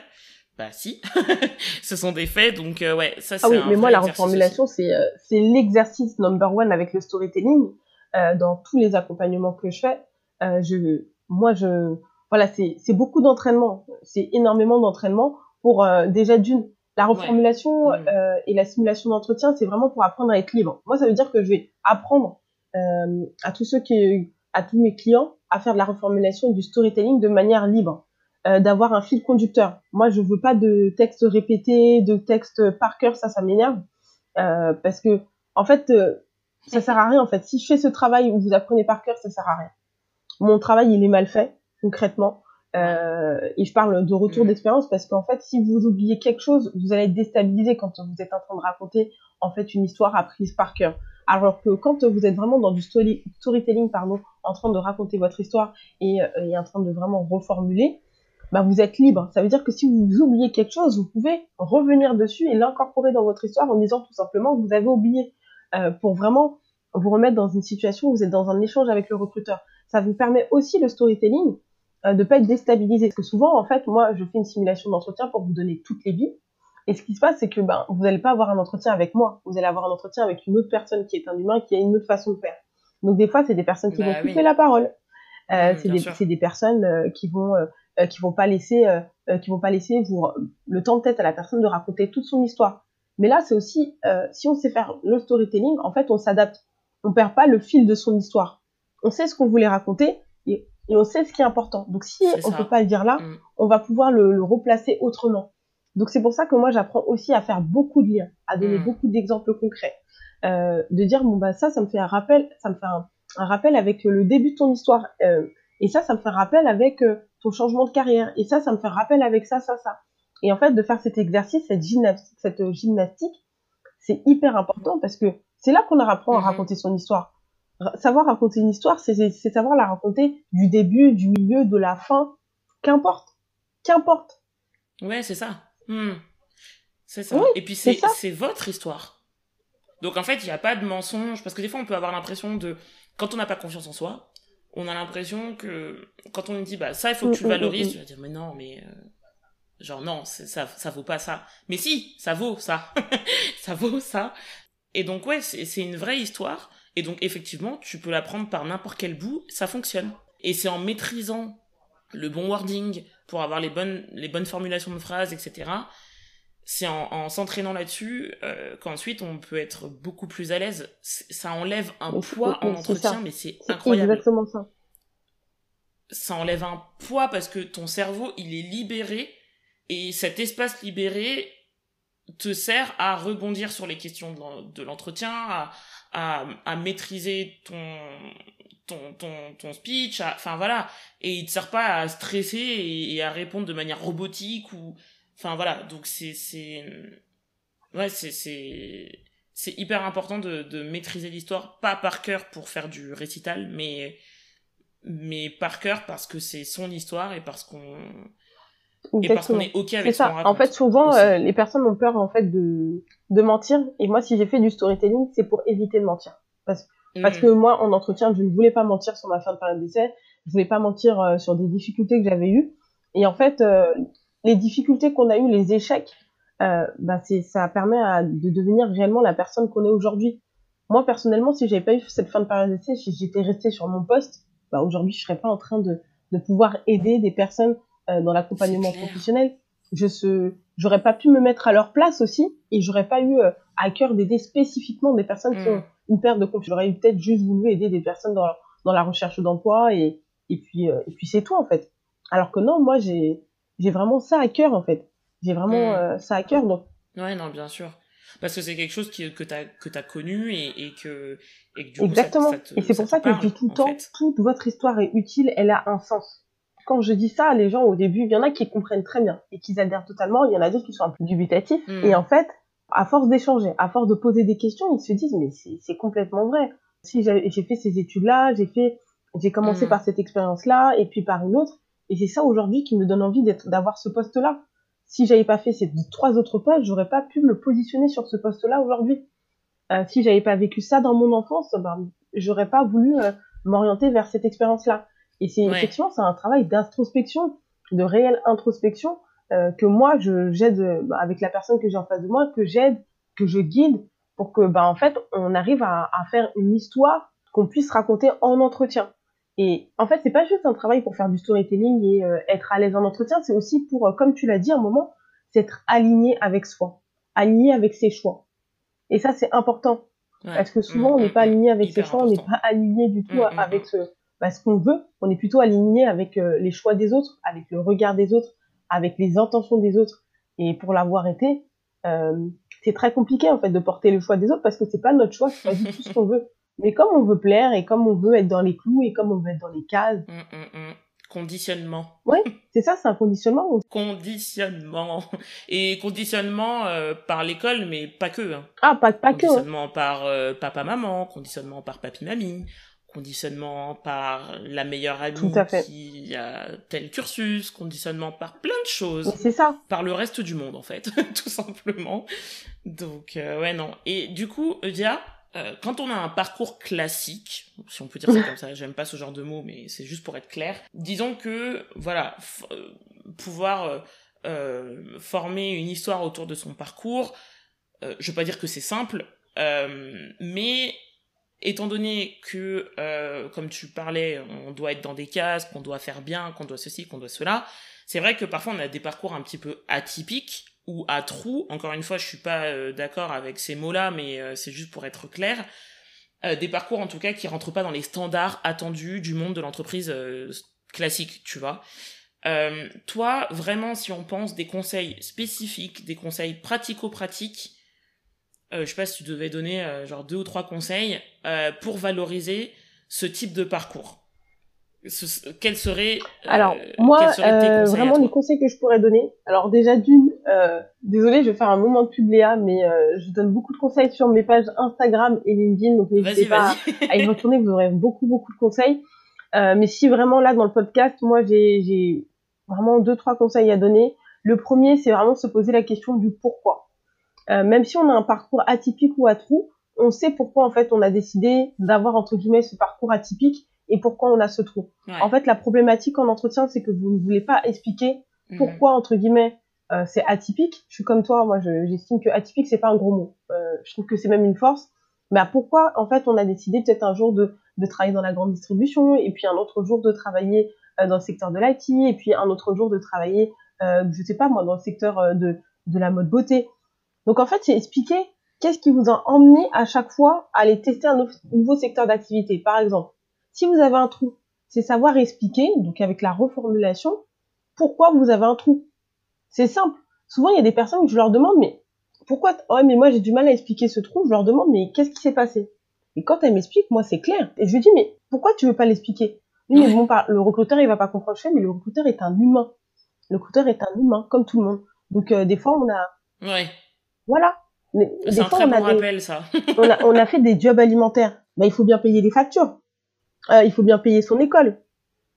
Bah si, ce sont des faits donc euh, ouais ça c'est. Ah oui mais moi la reformulation c'est c'est l'exercice number one avec le storytelling dans tous les accompagnements que je fais. je moi, je, voilà, c'est, c'est beaucoup d'entraînement. C'est énormément d'entraînement pour euh, déjà d'une la reformulation euh, et la simulation d'entretien, c'est vraiment pour apprendre à être libre. Moi, ça veut dire que je vais apprendre euh, à tous ceux qui, à tous mes clients, à faire de la reformulation et du storytelling de manière libre, euh, d'avoir un fil conducteur. Moi, je veux pas de texte répété, de texte par cœur, ça, ça m'énerve, euh, parce que en fait, ça sert à rien. En fait, si je fais ce travail où vous apprenez par cœur, ça sert à rien mon travail il est mal fait concrètement. Euh, et je parle de retour mm. d'expérience parce qu'en fait, si vous oubliez quelque chose, vous allez être déstabilisé quand vous êtes en train de raconter en fait une histoire apprise par cœur. Alors que quand vous êtes vraiment dans du storytelling, pardon, en train de raconter votre histoire et, euh, et en train de vraiment reformuler, bah vous êtes libre. Ça veut dire que si vous oubliez quelque chose, vous pouvez revenir dessus et l'incorporer dans votre histoire en disant tout simplement que vous avez oublié euh, pour vraiment vous remettre dans une situation où vous êtes dans un échange avec le recruteur ça vous permet aussi le storytelling euh, de pas être déstabilisé. Parce que souvent, en fait, moi, je fais une simulation d'entretien pour vous donner toutes les billes. Et ce qui se passe, c'est que ben, vous n'allez pas avoir un entretien avec moi. Vous allez avoir un entretien avec une autre personne qui est un humain, qui a une autre façon de faire. Donc des fois, c'est des personnes qui vont bah couper la parole. Euh, mmh, c'est des, des, personnes euh, qui vont euh, qui vont pas laisser euh, qui vont pas laisser vous, le temps peut-être à la personne de raconter toute son histoire. Mais là, c'est aussi si on sait faire le storytelling, en fait, on s'adapte. On perd pas le fil de son histoire on sait ce qu'on voulait raconter et, on sait ce qui est important. Donc si on ne peut pas le dire là, mm. on va pouvoir le, replacer autrement. Donc c'est pour ça que moi j'apprends aussi à faire beaucoup de liens, à donner mm. beaucoup d'exemples concrets, euh, de dire bon bah ça, ça me fait un rappel, ça me fait un, rappel avec le début de ton histoire, euh, et ça, ça me fait un rappel avec euh, ton changement de carrière, et ça, ça me fait un rappel avec ça, ça, ça. Et en fait, de faire cet exercice, cette, cette gymnastique, c'est hyper important parce que c'est là qu'on apprend à mm-hmm. raconter son histoire savoir raconter une histoire, c'est savoir la raconter du début, du milieu, de la fin, qu'importe, qu'importe. Ouais, c'est ça. Hmm. C'est ça. Et puis c'est votre histoire. Donc en fait, il n'y a pas de mensonge, parce que des fois on peut avoir l'impression de, quand on n'a pas confiance en soi, on a l'impression que quand on nous dit bah ça il faut que tu le mm, mm, valorises, mm, tu vas dire mais non mais euh, genre non ça ça vaut pas ça. Mais si ça vaut ça, ça vaut ça. Et donc ouais c'est une vraie histoire et donc, effectivement, tu peux la prendre par n'importe quel bout, ça fonctionne. Et c'est en maîtrisant le bon wording pour avoir les bonnes, les bonnes formulations de phrases, etc. C'est en, s'entraînant là-dessus euh, qu'ensuite on peut être beaucoup plus à l'aise. Ça enlève un poids en entretien, mais c'est incroyable. exactement ça. Ça enlève un poids parce que ton cerveau, il est libéré et cet espace libéré te sert à rebondir sur les questions de l'entretien, à, à, maîtriser ton, ton, ton, ton speech, enfin voilà, et il te sert pas à stresser et, à répondre de manière robotique ou, enfin voilà, donc c'est, c'est, ouais, c'est, c'est, c'est hyper important de, de maîtriser l'histoire, pas par cœur pour faire du récital, mais, mais par cœur parce que c'est son histoire et parce qu'on, et parce qu'on est ok avec ça. En fait, souvent, euh, les personnes ont peur en fait de, de mentir. Et moi, si j'ai fait du storytelling, c'est pour éviter de mentir. Parce, parce que moi, en entretien, je ne voulais pas mentir sur ma fin de période d'essai. Je voulais pas mentir euh, sur des difficultés que j'avais eues. Et en fait, euh, les difficultés qu'on a eues, les échecs, bah c'est ça permet à, de devenir réellement la personne qu'on est aujourd'hui. Moi, personnellement, si j'avais pas eu cette fin de période d'essai, si j'étais restée sur mon poste, bah aujourd'hui, je serais pas en train de, de pouvoir aider des personnes euh, dans l'accompagnement professionnel. Je se, j'aurais pas pu me mettre à leur place aussi et j'aurais pas eu euh, à cœur d'aider spécifiquement des personnes qui ont mm. Une perte de confiance. J'aurais peut-être juste voulu aider des personnes dans, dans la recherche d'emploi et, et puis, euh, et puis c'est tout en fait. Alors que non, moi j'ai, vraiment ça à cœur en fait. J'ai vraiment Mm. ça à cœur. Donc Ouais, non, bien sûr. Parce que c'est quelque chose qui, que tu as, que as connu et, et, que, et que du coup, exactement. ça, ça te, et c'est pour ça que je parle, dis tout le temps, fait. toute votre histoire est utile, elle a un sens. Quand je dis ça, les gens au début, il y en a qui comprennent très bien et qui adhèrent totalement. Il y en a d'autres qui sont un peu dubitatifs. Mm. Et en fait, à force d'échanger, à force de poser des questions, ils se disent mais c'est complètement vrai. Si j'ai fait ces études-là, j'ai fait, j'ai commencé Mm. par cette expérience-là et puis par une autre, et c'est ça aujourd'hui qui me donne envie d'être, d'avoir ce poste-là. Si j'avais pas fait ces trois autres postes, j'aurais pas pu me positionner sur ce poste-là aujourd'hui. Euh, si j'avais pas vécu ça dans mon enfance, ben j'aurais pas voulu euh, m'orienter vers cette expérience-là. Et c'est Ouais. effectivement c'est un travail d'introspection, de réelle introspection euh, que moi je j'aide euh, bah, avec la personne que j'ai en face de moi, que j'aide, que je guide pour que bah en fait on arrive à, à faire une histoire qu'on puisse raconter en entretien. Et en fait c'est pas juste un travail pour faire du storytelling et euh, être à l'aise en entretien, c'est aussi pour euh, comme tu l'as dit à un moment, c'est être aligné avec soi, aligné avec ses choix. Et ça c'est important Ouais. parce que souvent, on Mm, n'est pas mm, aligné avec ses choix, on n'est pas aligné du tout Mm, mm, avec ce, bah, ce qu'on veut. On est plutôt aligné avec euh, les choix des autres, avec le regard des autres, avec les intentions des autres. Et pour l'avoir été, euh, c'est très compliqué en fait de porter le choix des autres parce que c'est pas notre choix, c'est pas du tout ce qu'on veut. Mais comme on veut plaire et comme on veut être dans les clous et comme on veut être dans les cases, Mm, mm, mm. Conditionnement. c'est ça, c'est un conditionnement. Conditionnement. Et conditionnement euh, par l'école, mais pas que. Hein. Ah, pas, pas que. hein. Conditionnement par euh, papa-maman, conditionnement par papy-mamie, conditionnement par la meilleure amie Tout à fait. qui a tel cursus, conditionnement par plein de choses. C'est ça. par le reste du monde en fait, tout simplement. Donc euh, ouais non. Et du coup, Eudia, euh, quand on a un parcours classique, si on peut dire ça comme ça, j'aime pas ce genre de mots, mais c'est juste pour être clair. Disons que voilà, euh, pouvoir euh, euh, former une histoire autour de son parcours, euh, je veux pas dire que c'est simple, euh, mais étant donné que, euh, comme tu parlais, on doit être dans des cases, qu'on doit faire bien, qu'on doit ceci, qu'on doit cela, c'est vrai que parfois on a des parcours un petit peu atypiques ou à trous. Encore une fois, je suis pas euh, d'accord avec ces mots-là, mais euh, c'est juste pour être clair. Euh, des parcours en tout cas qui rentrent pas dans les standards attendus du monde de l'entreprise classique, tu vois. Toi, vraiment, si on pense des conseils spécifiques, des conseils pratico-pratiques, euh, je sais pas si tu devais donner euh, genre deux ou trois conseils euh, pour valoriser ce type de parcours. Ce, quels seraient euh, Alors, moi, seraient tes euh, conseils vraiment, les conseils que je pourrais donner. Alors, déjà, d'une, euh, désolé, je vais faire un moment de pub, Léa, mais euh, je donne beaucoup de conseils sur mes pages Instagram et LinkedIn, donc n'hésitez pas à y retourner, vous aurez beaucoup, beaucoup de conseils. Euh, mais si vraiment, là, dans le podcast, moi, j'ai vraiment deux, trois conseils à donner. Le premier, c'est vraiment se poser la question du pourquoi. Euh, même si on a un parcours atypique ou à trous, on sait pourquoi, en fait, on a décidé d'avoir, entre guillemets, ce parcours atypique et pourquoi on a ce trou. Ouais. En fait, la problématique en entretien, c'est que vous ne voulez pas expliquer Mhm. pourquoi entre guillemets euh, c'est atypique. Je suis comme toi, moi je- j'estime que atypique c'est pas un gros mot. Euh, je trouve que c'est même une force. Mais pourquoi en fait on a décidé peut-être un jour de, de travailler dans la grande distribution et puis un autre jour de travailler euh, dans le secteur de l'IT et puis un autre jour de travailler euh, je sais pas moi dans le secteur euh, de de la mode beauté. Donc en fait c'est expliquer qu'est-ce qui vous a emmené à chaque fois à aller tester un nou- nouveau secteur d'activité. Par exemple, si vous avez un trou, c'est savoir expliquer donc avec la reformulation pourquoi vous avez un trou. C'est simple. Souvent, il y a des personnes que je leur demande, mais pourquoi Ouais, mais moi j'ai du mal à expliquer ce trou. Je leur demande, mais qu'est-ce qui s'est passé? Et quand elles m'expliquent, moi c'est clair. Et je lui dis, mais pourquoi tu veux pas l'expliquer? Oui, mais bon, le recruteur il va pas comprendre. Je fais, mais le recruteur est un humain. Le recruteur est un humain, comme tout le monde. Donc euh, des fois, on a, Ouais, voilà. C'est un fois, très on a bon des- rappel, ça. on a, on a fait des jobs alimentaires. Bah, il faut bien payer les factures. Euh, il faut bien payer son école.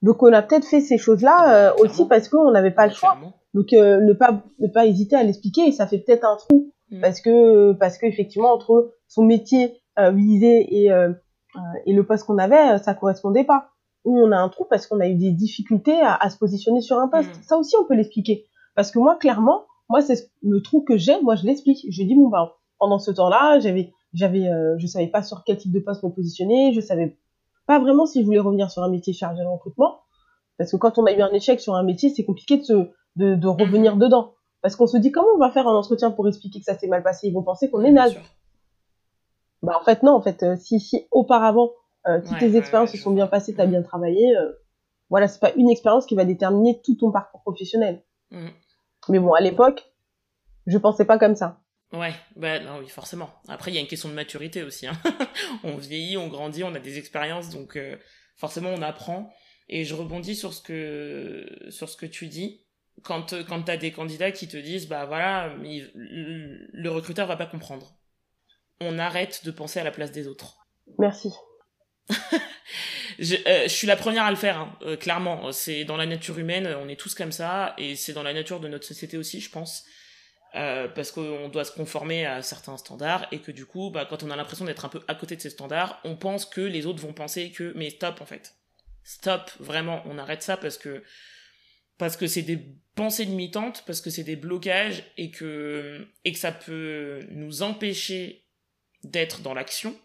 Donc on a peut-être fait ces choses-là euh, aussi parce qu'on n'avait pas le choix. Donc euh, ne pas ne pas hésiter à l'expliquer et ça fait peut-être un trou Mm. parce que parce que effectivement entre son métier euh, visé et euh, euh, et le poste qu'on avait euh, ça correspondait pas. Ou on a un trou parce qu'on a eu des difficultés à, à se positionner sur un poste. Mm. Ça aussi on peut l'expliquer parce que moi clairement moi c'est ce- le trou que j'ai moi je l'explique. Je dis bon bah pendant ce temps-là j'avais j'avais euh, je savais pas sur quel type de poste me positionner, je savais pas vraiment si je voulais revenir sur un métier chargé de recrutement parce que quand on a eu un échec sur un métier c'est compliqué de se de, de revenir dedans. Parce qu'on se dit comment on va faire un entretien pour expliquer que ça s'est mal passé? Ils vont penser qu'on est naze. Bah en fait non, en fait euh, si si auparavant euh, toutes Ouais, tes ouais, expériences ouais, se sont bien passées, t'as Mhm. bien travaillé, voilà c'est pas une expérience qui va déterminer tout ton parcours professionnel. Mm. Mais bon, à l'époque, je pensais pas comme ça. Ouais, bah non, oui, forcément. Après, il y a une question de maturité aussi. Hein. on vieillit, on grandit, on a des expériences, donc euh, forcément on apprend. Et je rebondis sur ce que sur ce que tu dis. Quand quand t'as des candidats qui te disent bah voilà, le recruteur va pas comprendre. On arrête de penser à la place des autres. Merci. je, euh, suis la première à le faire, hein, euh, clairement. C'est dans la nature humaine, on est tous comme ça, et c'est dans la nature de notre société aussi, je pense. Euh, parce qu'on doit se conformer à certains standards et que du coup, bah, quand on a l'impression d'être un peu à côté de ces standards, on pense que les autres vont penser que mais stop en fait, stop vraiment, on arrête ça parce que parce que c'est des pensées limitantes, parce que c'est des blocages et que et que ça peut nous empêcher d'être dans l'action.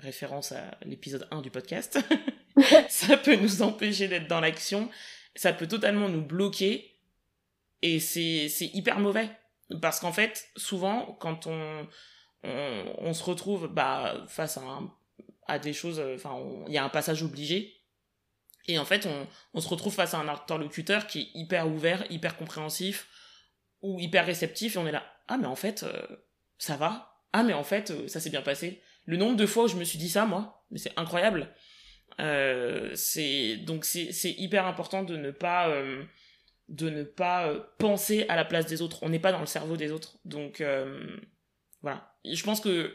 Référence à l'épisode 1 du podcast. ça peut nous empêcher d'être dans l'action, ça peut totalement nous bloquer. Et c'est hyper mauvais. Parce qu'en fait, souvent, quand on, on, se retrouve bah, face à, à des choses, enfin, il y a un passage obligé, et en fait, on, on, se retrouve face à un interlocuteur qui est hyper ouvert, hyper compréhensif, ou hyper réceptif, et on est là, ah mais en fait, euh, ça va, ah mais en fait, euh, ça s'est bien passé. Le nombre de fois où je me suis dit ça, moi, mais c'est incroyable. Euh, c'est donc c'est hyper important de ne pas euh, de ne pas euh, penser à la place des autres. On n'est pas dans le cerveau des autres. Donc voilà. Je pense que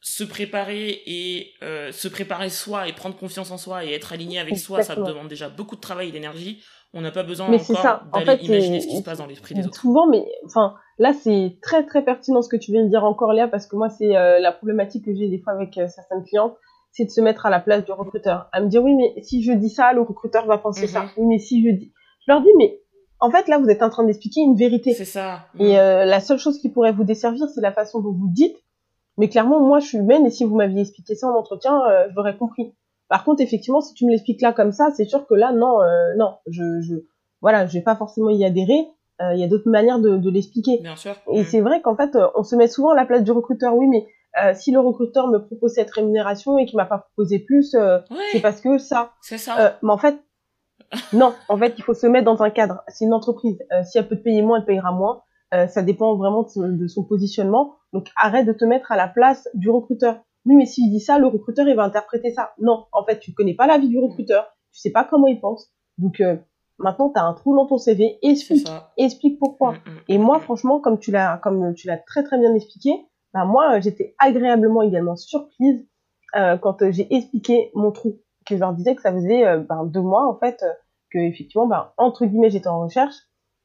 se préparer et se préparer soi et prendre confiance en soi et être aligné avec soi, ça demande déjà beaucoup de travail et d'énergie. On n'a pas besoin encore d'aller imaginer ce qui se passe dans l'esprit des autres. Souvent, mais enfin, là, c'est très très pertinent ce que tu viens de dire encore, Léa, parce que moi, c'est la problématique que j'ai des fois avec certaines clientes, c'est de se mettre à la place du recruteur, à me dire oui, mais si je dis ça, le recruteur va penser ça. Mhm. Oui, mais si je dis, je leur dis mais en fait, là, vous êtes en train d'expliquer une vérité. C'est ça. Et euh, la seule chose qui pourrait vous desservir, c'est la façon dont vous dites. Mais clairement, moi, je suis humaine et si vous m'aviez expliqué ça en entretien, euh, je l'aurais compris. Par contre, effectivement, si tu me l'expliques là comme ça, c'est sûr que là, non, euh, non, je, je, voilà, je vais pas forcément y adhérer. Euh, il y a d'autres manières de, de l'expliquer. Bien sûr. Et c'est vrai qu'en fait, on se met souvent à la place du recruteur. Oui, mais si le recruteur me propose cette rémunération et qu'il m'a pas proposé plus, c'est parce que ça. C'est ça. mais en fait, non, en fait, il faut se mettre dans un cadre. C'est une entreprise. Euh, si elle peut te payer moins, elle payera moins. Euh, ça dépend vraiment de, son positionnement. Donc, arrête de te mettre à la place du recruteur. Oui, mais s'il dit ça, le recruteur, il va interpréter ça. Non, en fait, tu connais pas la vie du recruteur. Tu sais pas comment il pense. Donc, euh, maintenant, tu as un trou dans ton CV. Explique, explique pourquoi. Mm, mm, Et moi, mm. franchement, comme tu l'as, comme tu l'as très très bien expliqué, bah moi, j'étais agréablement également surprise quand j'ai expliqué mon trou que je leur disais que ça faisait euh, ben, deux mois en fait euh, que effectivement ben, entre guillemets j'étais en recherche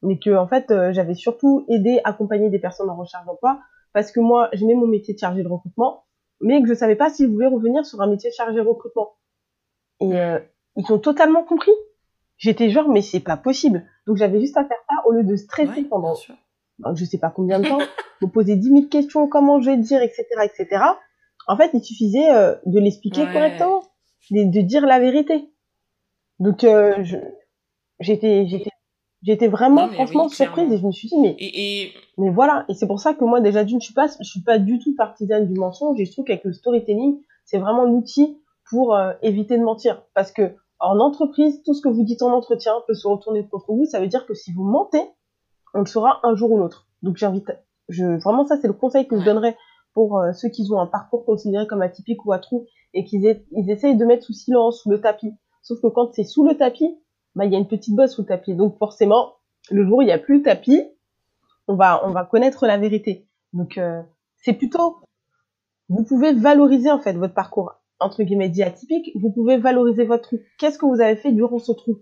mais que en fait euh, j'avais surtout aidé accompagner des personnes en recherche d'emploi parce que moi j'aimais mon métier de chargé de recrutement mais que je savais pas s'ils voulaient revenir sur un métier de chargé de recrutement. Et ils ont totalement compris. J'étais genre mais c'est pas possible. Donc j'avais juste à faire ça au lieu de stresser pendant ben, je sais pas combien de temps me poser dix mille questions comment je vais dire etc etc en fait il suffisait de l'expliquer correctement de, dire la vérité. Donc euh, j'étais j'étais j'étais vraiment franchement surprise et je me suis dit mais et, mais voilà. Et c'est pour ça que moi déjà d'une je suis pas je suis pas du tout partisane du mensonge et je trouve qu'avec le storytelling c'est vraiment l'outil pour euh, éviter de mentir. Parce que en entreprise tout ce que vous dites en entretien peut se retourner contre vous. Ça veut dire que si vous mentez on le saura un jour ou l'autre. Donc j'invite je vraiment ça c'est le conseil que je donnerais pour euh, ceux qui ont un parcours considéré comme atypique ou à trou et qu'ils ils essayent de mettre sous silence, sous le tapis. Sauf que quand c'est sous le tapis, bah il y a une petite bosse sous le tapis. Donc forcément, le jour où il n'y a plus le tapis, on va on va connaître la vérité. Donc euh, c'est plutôt vous pouvez valoriser en fait votre parcours entre guillemets dit atypique. Vous pouvez valoriser votre trou. Qu'est-ce que vous avez fait durant ce trou?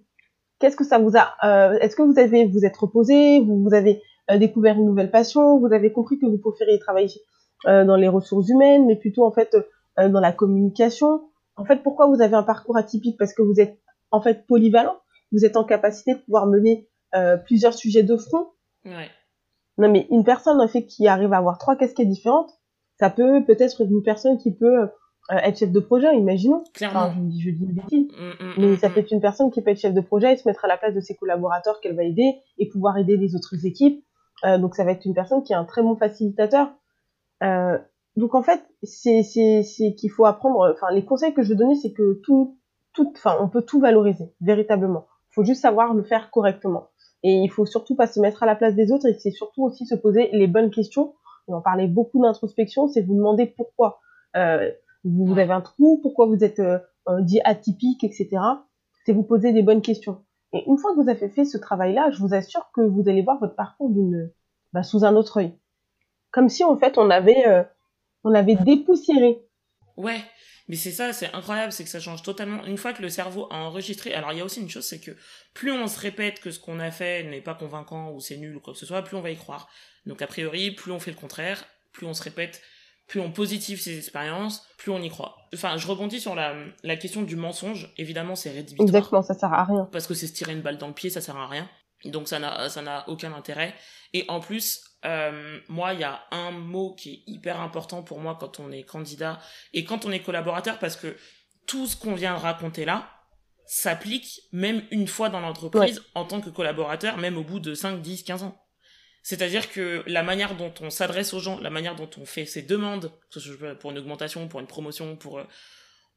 Qu'est-ce que ça vous a euh, Est-ce que vous avez vous êtes reposé? Vous avez découvert une nouvelle passion? Vous avez compris que vous préfériez travailler euh, dans les ressources humaines, mais plutôt en fait euh, dans la communication. En fait, pourquoi vous avez un parcours atypique? Parce que vous êtes en fait polyvalent. Vous êtes en capacité de pouvoir mener euh, plusieurs sujets de front. Ouais. Non, mais une personne en fait qui arrive à avoir trois casquettes différentes, ça peut peut-être une personne qui peut être chef de projet, imaginons. Clairement. je, dis, je dis une bêtise. Mm, mm, mais mm, ça peut être une personne qui peut être chef de projet et se mettre à la place de ses collaborateurs qu'elle va aider et pouvoir aider les autres équipes. Euh, donc ça va être une personne qui est un très bon facilitateur. Euh, donc en fait, c'est c'est qu'il faut apprendre. Enfin, les conseils que je veux donner, c'est que tout tout, enfin, on peut tout valoriser véritablement. Il faut juste savoir le faire correctement. Et il faut surtout pas se mettre à la place des autres et c'est surtout aussi se poser les bonnes questions. On en parlait beaucoup d'introspection, c'est vous demander pourquoi euh, vous, avez un trou, pourquoi vous êtes euh, dit atypique, etc. C'est vous poser des bonnes questions. Et une fois que vous avez fait ce travail-là, je vous assure que vous allez voir votre parcours d'une, bah, sous un autre œil. Comme si en fait on avait, euh, on avait dépoussiéré. Ouais, mais c'est ça, c'est incroyable, c'est que ça change totalement. Une fois que le cerveau a enregistré, alors il y a aussi une chose, c'est que plus on se répète que ce qu'on a fait n'est pas convaincant ou c'est nul ou quoi que ce soit, plus on va y croire. Donc a priori, plus on fait le contraire, plus on se répète, plus on positive ses expériences, plus on y croit. Enfin, je rebondis sur la, la question du mensonge. Évidemment, c'est rédhibitoire. Exactement, ça sert à rien. Parce que c'est se tirer une balle dans le pied, ça sert à rien. Donc ça n'a ça n'a aucun intérêt. Et en plus, euh, moi, il y a un mot qui est hyper important pour moi quand on est candidat et quand on est collaborateur, parce que tout ce qu'on vient de raconter là s'applique même une fois dans l'entreprise en tant que collaborateur, même au bout de 5, 10, 15 ans. C'est-à-dire que la manière dont on s'adresse aux gens, la manière dont on fait ses demandes, que ce soit pour une augmentation, pour une promotion, pour euh,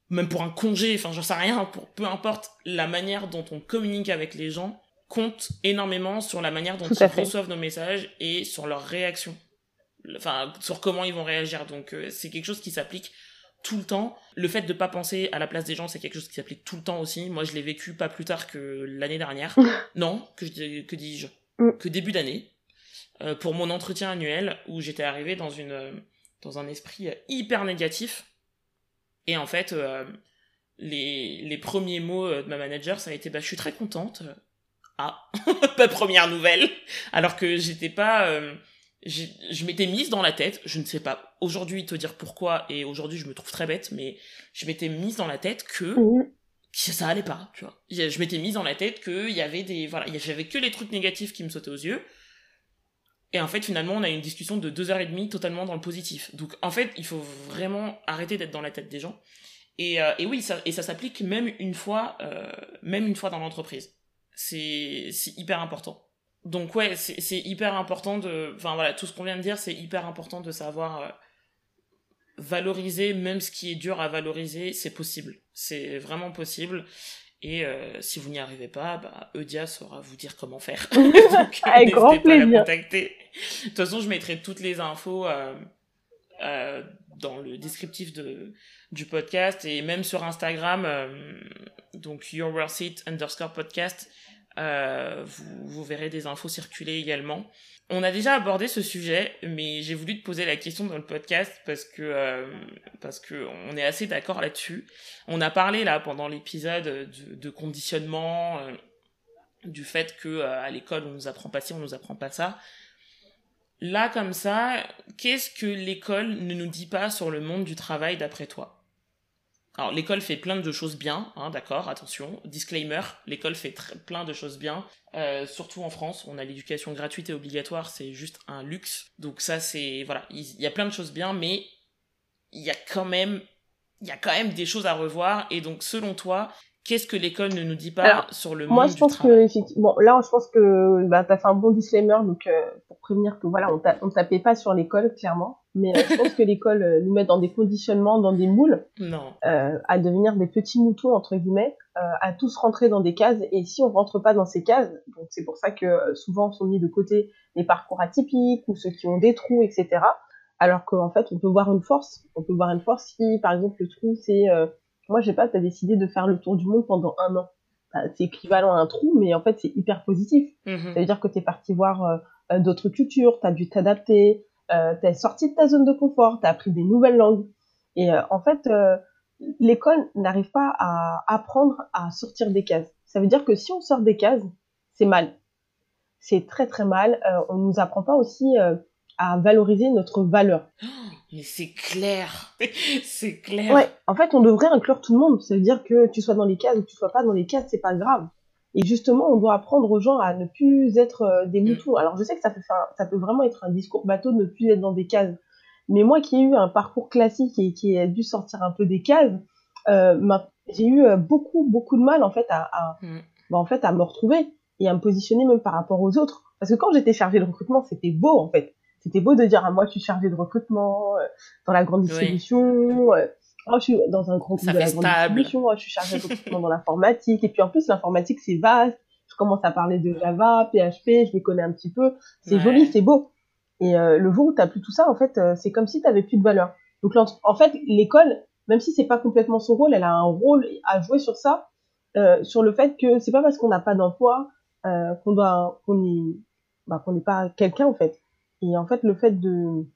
même pour un congé, enfin j'en sais rien, pour peu importe, la manière dont on communique avec les gens compte énormément sur la manière dont ils reçoivent nos messages et sur leur réaction. Enfin, sur comment ils vont réagir. Donc, euh, c'est quelque chose qui s'applique tout le temps. Le fait de pas penser à la place des gens, c'est quelque chose qui s'applique tout le temps aussi. Moi, je l'ai vécu pas plus tard que l'année dernière. non, que, que dis-je? Mm. Que début d'année. Euh, pour mon entretien annuel, où j'étais arrivé dans, une, dans un esprit hyper négatif. Et en fait, euh, les, les premiers mots de ma manager, ça a été bah, Je suis très contente ah, pas première nouvelle. Alors que j'étais pas, euh, je m'étais mise dans la tête, je ne sais pas aujourd'hui te dire pourquoi, et aujourd'hui je me trouve très bête, mais je m'étais mise dans la tête que, ça allait pas, tu vois. Je m'étais mise dans la tête que il y avait des, voilà, j'avais que les trucs négatifs qui me sautaient aux yeux. Et en fait, finalement, on a eu une discussion de deux heures et demie totalement dans le positif. Donc, en fait, il faut vraiment arrêter d'être dans la tête des gens. Et, euh, et oui, ça, et ça s'applique même une fois, euh, même une fois dans l'entreprise c'est hyper important. Donc ouais, c'est hyper important de... Enfin voilà, tout ce qu'on vient de dire, c'est hyper important de savoir euh, valoriser, même ce qui est dur à valoriser, c'est possible. C'est vraiment possible. Et euh, si vous n'y arrivez pas, bah, Eudia saura vous dire comment faire. Donc, Avec grand plaisir. Pas. De toute façon, je mettrai toutes les infos euh, euh, dans le descriptif de, du podcast et même sur Instagram, euh, donc Your Worth It underscore podcast, euh, vous, verrez des infos circuler également. On a déjà abordé ce sujet, mais j'ai voulu te poser la question dans le podcast parce que parce que on est assez d'accord là-dessus. On a parlé là pendant l'épisode de, conditionnement, du fait que à l'école on nous apprend pas ci, on nous apprend pas ça. Là comme ça, qu'est-ce que l'école ne nous dit pas sur le monde du travail d'après toi? Alors l'école fait plein de choses bien, hein, d'accord, attention, disclaimer, l'école fait plein de choses bien, euh, surtout en France, on a l'éducation gratuite et obligatoire, c'est juste un luxe, donc ça c'est, voilà, il y, a plein de choses bien, mais il y a quand même, il y a quand même des choses à revoir, et donc selon toi, qu'est-ce que l'école ne nous dit pas sur le moi, monde je pense que bon là je pense que bah as fait un bon disclaimer donc euh, pour prévenir que voilà on, on tapait pas sur l'école clairement. Mais euh, je pense que l'école euh, nous met dans des conditionnements dans des moules non. à devenir des petits moutons entre guillemets à tous rentrer dans des cases. Et si on rentre pas dans ces cases donc c'est pour ça que souvent sont mis de côté les parcours atypiques ou ceux qui ont des trous etc alors qu'en fait on peut voir une force. On peut voir une force si par exemple le trou c'est moi, je sais pas, tu as décidé de faire le tour du monde pendant un an. Bah, c'est équivalent à un trou, mais en fait, c'est hyper positif. Mm-hmm. Ça veut dire que tu es parti voir euh, euh, d'autres cultures, tu as dû t'adapter, euh, tu es sorti de ta zone de confort, tu as appris des nouvelles langues. Et en fait, l'école n'arrive pas à apprendre à sortir des cases. Ça veut dire que si on sort des cases, c'est mal. C'est très très mal. on nous apprend pas aussi à valoriser notre valeur. Mais c'est clair, c'est clair. Ouais, en fait, on devrait inclure tout le monde. Ça veut dire que tu sois dans les cases ou que tu sois pas dans les cases, c'est pas grave. Et justement, on doit apprendre aux gens à ne plus être euh, des mm. moutons. Alors, je sais que ça peut, faire, ça peut vraiment être un discours bateau de ne plus être dans des cases. Mais moi qui ai eu un parcours classique et qui ai dû sortir un peu des cases, euh, j'ai eu euh, beaucoup, beaucoup de mal en fait à, à mm. bah, en fait, à me retrouver et à me positionner même par rapport aux autres. Parce que quand j'étais chargée de recrutement, c'était beau en fait c'était beau de dire, ah, moi, je suis chargée de recrutement euh, dans la grande distribution. Euh, oh, je suis dans un grand groupe de la grande distribution. Oh, je suis chargée de recrutement dans l'informatique. Et puis, en plus, l'informatique, c'est vaste. je commence à parler de Java, PHP, je les connais un petit peu. C'est joli, c'est beau. Et euh, le jour où t'as plus tout ça, en fait, euh, c'est comme si t'avais plus de valeur. Donc en fait, l'école, même si c'est pas complètement son rôle, elle a un rôle à jouer sur ça, euh, sur le fait que c'est pas parce qu'on n'a pas d'emploi euh, qu'on doit qu'on bah, qu'on n'est pas quelqu'un en fait. Et en fait, le fait de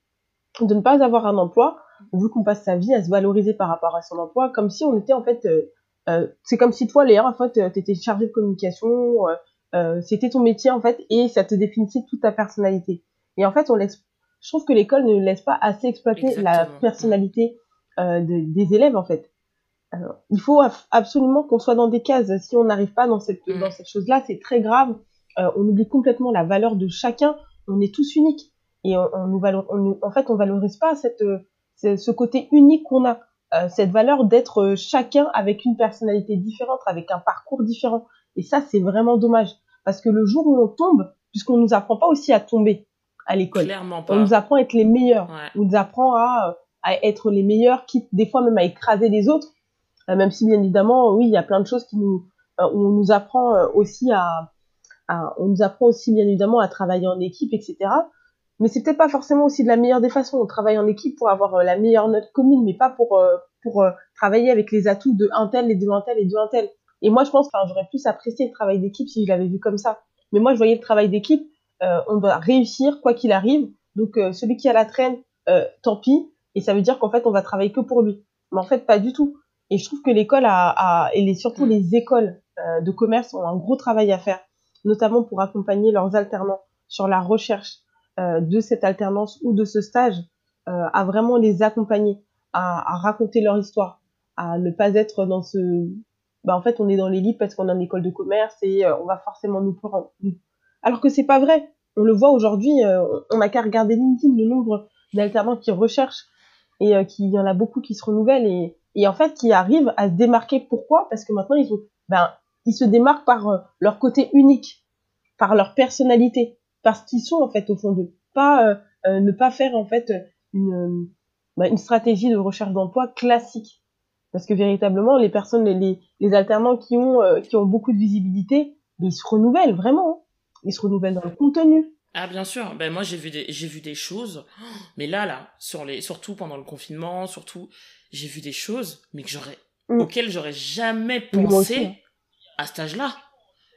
de ne pas avoir un emploi, vu qu'on passe sa vie à se valoriser par rapport à son emploi, comme si on était en fait, euh, euh c'est comme si toi, Léa, en fait, euh, t'étais chargé de communication, euh, c'était ton métier en fait, et ça te définissait toute ta personnalité. Et en fait, on laisse, je trouve que l'école ne laisse pas assez exploiter la personnalité de, des élèves en fait. Alors, il faut absolument qu'on soit dans des cases. Si on n'arrive pas dans cette, dans cette chose-là, c'est très grave. On oublie complètement la valeur de chacun. On est tous uniques. Et on, on nous valor, on, en fait, on valorise pas cette, ce côté unique qu'on a. Euh, cette valeur d'être chacun avec une personnalité différente, avec un parcours différent. Et ça, c'est vraiment dommage. Parce que le jour où on tombe, puisqu'on nous apprend pas aussi à tomber à l'école. On nous apprend à être les meilleurs. Ouais. On nous apprend à, à être les meilleurs, quitte des fois même à écraser les autres. Euh, même si bien évidemment, oui, il y a plein de choses qui nous, euh, on nous apprend euh, aussi à, à, on nous apprend aussi bien évidemment à travailler en équipe, etc. Mais c'est peut-être pas forcément aussi de la meilleure des façons. On travaille en équipe pour avoir la meilleure note commune, mais pas pour pour travailler avec les atouts de un tel et de un tel et de un tel. Et moi, je pense, enfin, j'aurais plus apprécié le travail d'équipe si je l'avais vu comme ça. Mais moi, je voyais le travail d'équipe. Euh, on doit réussir quoi qu'il arrive. Donc, euh, celui qui a la traîne, euh, tant pis. Et ça veut dire qu'en fait, on va travailler que pour lui. Mais en fait, pas du tout. Et je trouve que l'école a, a, et les, surtout mm. les écoles euh, de commerce ont un gros travail à faire, notamment pour accompagner leurs alternants sur la recherche euh, de cette alternance ou de ce stage, euh, à vraiment les accompagner, à, à, raconter leur histoire, à ne pas être dans ce, bah en fait on est dans l'élite parce qu'on est en école de commerce et euh, on va forcément nous prendre. Alors que c'est pas vrai. On le voit aujourd'hui, euh, on n'a qu'à regarder LinkedIn, le nombre d'alternants qui recherchent et euh, qu'il y en a beaucoup qui se renouvellent et et en fait qui arrivent à se démarquer. Pourquoi? Parce que maintenant ils ont, ben, ils se démarquent par euh, leur côté unique, par leur personnalité, parce qu'ils sont en fait au fond d'eux. Pas euh, euh ne pas faire en fait une, ben, une stratégie de recherche d'emploi classique, parce que véritablement les personnes, les, les alternants qui ont euh, qui ont beaucoup de visibilité, ils se renouvellent vraiment. Hein. Ils se renouvellent dans le contenu, ah bien sûr, ben moi j'ai vu des j'ai vu des choses, mais là là sur les surtout pendant le confinement, surtout j'ai vu des choses mais que j'aurais mm. auxquelles j'aurais jamais pensé hein. à cet âge-là.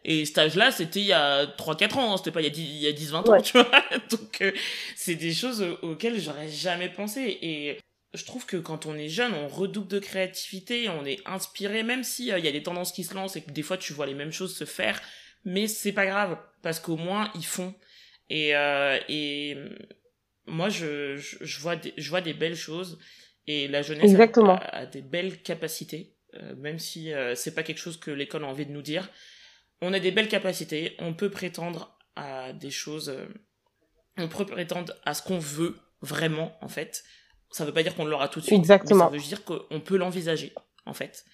Et cet âge-là, c'était il y a 3 4 ans, hein, c'était pas il y a 10 il y a 10 20 ouais. ans, tu vois. Donc euh, c'est des choses auxquelles j'aurais jamais pensé et je trouve que quand on est jeune, on redouble de créativité, on est inspiré même si euh, il y a des tendances qui se lancent et que des fois tu vois les mêmes choses se faire, mais c'est pas grave parce qu'au moins ils font et, euh, et moi, je, je, je, vois des, je vois des belles choses et la jeunesse a, a, des belles capacités, euh, même si euh, c'est pas quelque chose que l'école a envie de nous dire. On a des belles capacités, on peut prétendre à des choses, euh, on peut prétendre à ce qu'on veut vraiment en fait. Ça veut pas dire qu'on l'aura tout de suite, Exactement. mais ça veut dire qu'on peut l'envisager en fait.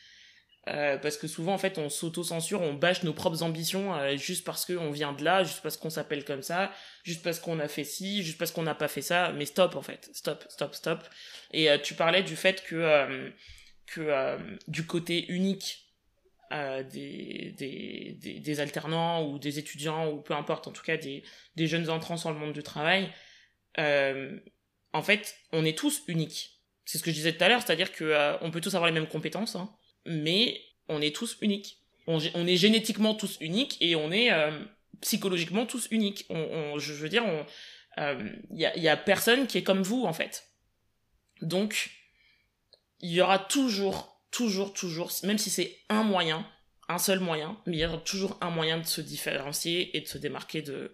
Euh, parce que souvent en fait on s'auto-censure, on bâche nos propres ambitions euh, juste parce qu'on vient de là, juste parce qu'on s'appelle comme ça, juste parce qu'on a fait ci, juste parce qu'on n'a pas fait ça, mais stop en fait, stop, stop, stop. Et euh, tu parlais du fait que euh, que euh, du côté unique des, des, alternants ou des étudiants ou peu importe, en tout cas des, jeunes entrants sur le monde du travail, en fait on est tous uniques. C'est ce que je disais tout à l'heure, c'est-à-dire que on peut tous avoir les mêmes compétences. Hein, mais on est tous uniques. On, est génétiquement tous uniques et on est euh, psychologiquement tous uniques. On, je veux dire, il euh, y, a, y a personne qui est comme vous en fait. Donc, il y aura toujours, toujours, toujours, même si c'est un moyen, un seul moyen, mais il y aura toujours un moyen de se différencier et de se démarquer de,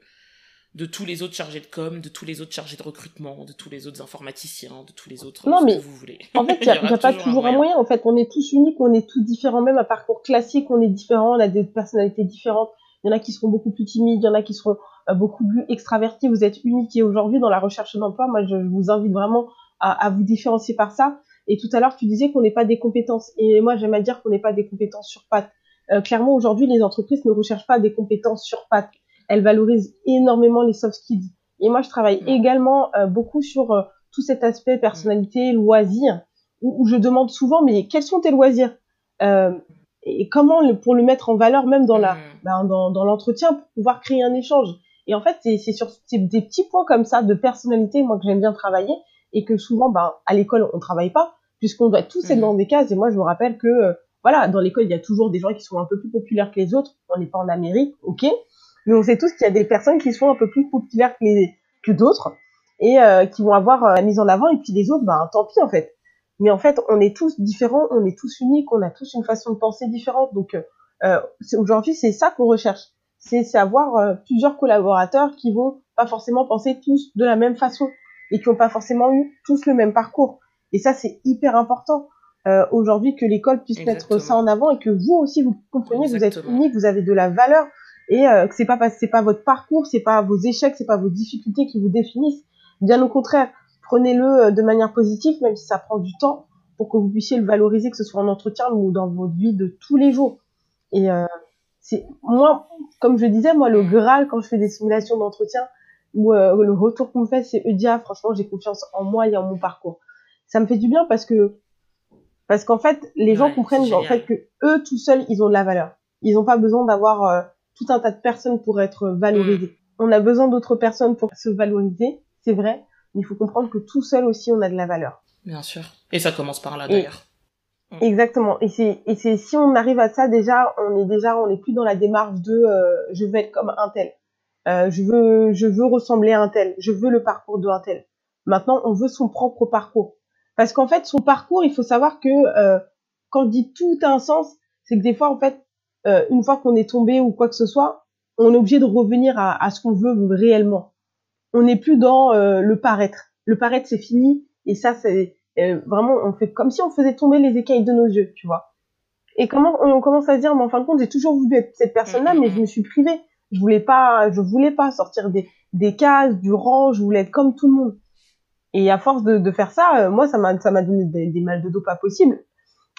de tous les autres chargés de com, de tous les autres chargés de recrutement, de tous les autres informaticiens, de tous les autres non, mais que vous voulez. En fait, il n'y a, y a pas toujours un moyen. En fait, on est tous uniques, on est tous différents, même à parcours classique, on est différents, on a des personnalités différentes. Il y en a qui seront beaucoup plus timides, il y en a qui seront euh, beaucoup plus extravertis. Vous êtes uniques et aujourd'hui, dans la recherche d'emploi, moi, je, je, vous invite vraiment à, à, vous différencier par ça. Et tout à l'heure, tu disais qu'on n'est pas des compétences. Et moi, j'aime à dire qu'on n'est pas des compétences sur pattes. Euh, clairement, aujourd'hui, les entreprises ne recherchent pas des compétences sur pattes elle valorise énormément les soft skills. Et moi, je travaille mmh. également euh, beaucoup sur euh, tout cet aspect personnalité, loisirs, où, où, je demande souvent, mais quels sont tes loisirs? Euh, et comment le, pour le mettre en valeur même dans la, mmh. ben, dans, dans l'entretien pour pouvoir créer un échange? Et en fait, c'est sur des petits points comme ça de personnalité, moi que j'aime bien travailler et que souvent, ben, à l'école, on travaille pas puisqu'on doit tous être mmh. dans des cases. Et moi, je me rappelle que, euh, voilà, dans l'école, il y a toujours des gens qui sont un peu plus populaires que les autres. On n'est pas en Amérique, ok, mais on sait tous qu'il y a des personnes qui sont un peu plus populaires que, les, que d'autres et euh, qui vont avoir euh, la mise en avant. Et puis les autres, ben, tant pis en fait. Mais en fait, on est tous différents, on est tous uniques, on a tous une façon de penser différente. Donc euh, aujourd'hui, c'est ça qu'on recherche. C'est avoir euh, plusieurs collaborateurs qui vont pas forcément penser tous de la même façon et qui n'ont pas forcément eu tous le même parcours. Et ça, c'est hyper important euh, aujourd'hui que l'école puisse mettre ça en avant et que vous aussi vous compreniez que vous êtes unique, vous avez de la valeur et euh, que c'est pas c'est pas votre parcours, c'est pas vos échecs, c'est pas vos difficultés qui vous définissent. Bien au contraire, prenez-le euh, de manière positive, même si ça prend du temps, pour que vous puissiez le valoriser, que ce soit en entretien ou dans votre vie de tous les jours. Et euh, c'est moi, comme je disais, moi le graal quand je fais des simulations d'entretien ou euh, le retour qu'on me fait, c'est Eudia. Franchement, j'ai confiance en moi et en mon parcours. Ça me fait du bien parce que parce qu'en fait, les gens comprennent en fait que eux tout seuls, ils ont de la valeur. Ils n'ont pas besoin d'avoir euh, tout un tas de personnes pour être valorisés. Mm. On a besoin d'autres personnes pour se valoriser, c'est vrai, mais il faut comprendre que tout seul aussi, on a de la valeur. Bien sûr. Et ça commence par là d'ailleurs. Mm. Exactement. Et c'est et c'est si on arrive à ça déjà, on est déjà on n'est plus dans la démarche de euh, je veux être comme un tel. Euh, je veux je veux ressembler à un tel. Je veux le parcours de un tel. Maintenant, on veut son propre parcours. Parce qu'en fait, son parcours, il faut savoir que euh, quand on dit tout a un sens, c'est que des fois, en fait, euh, une fois qu'on est tombé ou quoi que ce soit, on est obligé de revenir à, ce qu'on veut réellement. On n'est plus dans euh, le paraître. Le paraître, c'est fini. Et ça, c'est vraiment, on fait comme si on faisait tomber les écailles de nos yeux, tu vois. Et comment on commence à se dire, mais en fin de compte, j'ai toujours voulu être cette personne-là, mais je me suis privée. Je voulais pas, je voulais pas sortir des, des cases, du rang, je voulais être comme tout le monde. Et à force de, de faire ça, euh, moi, ça m'a, ça m'a donné des, mal de dos pas possibles.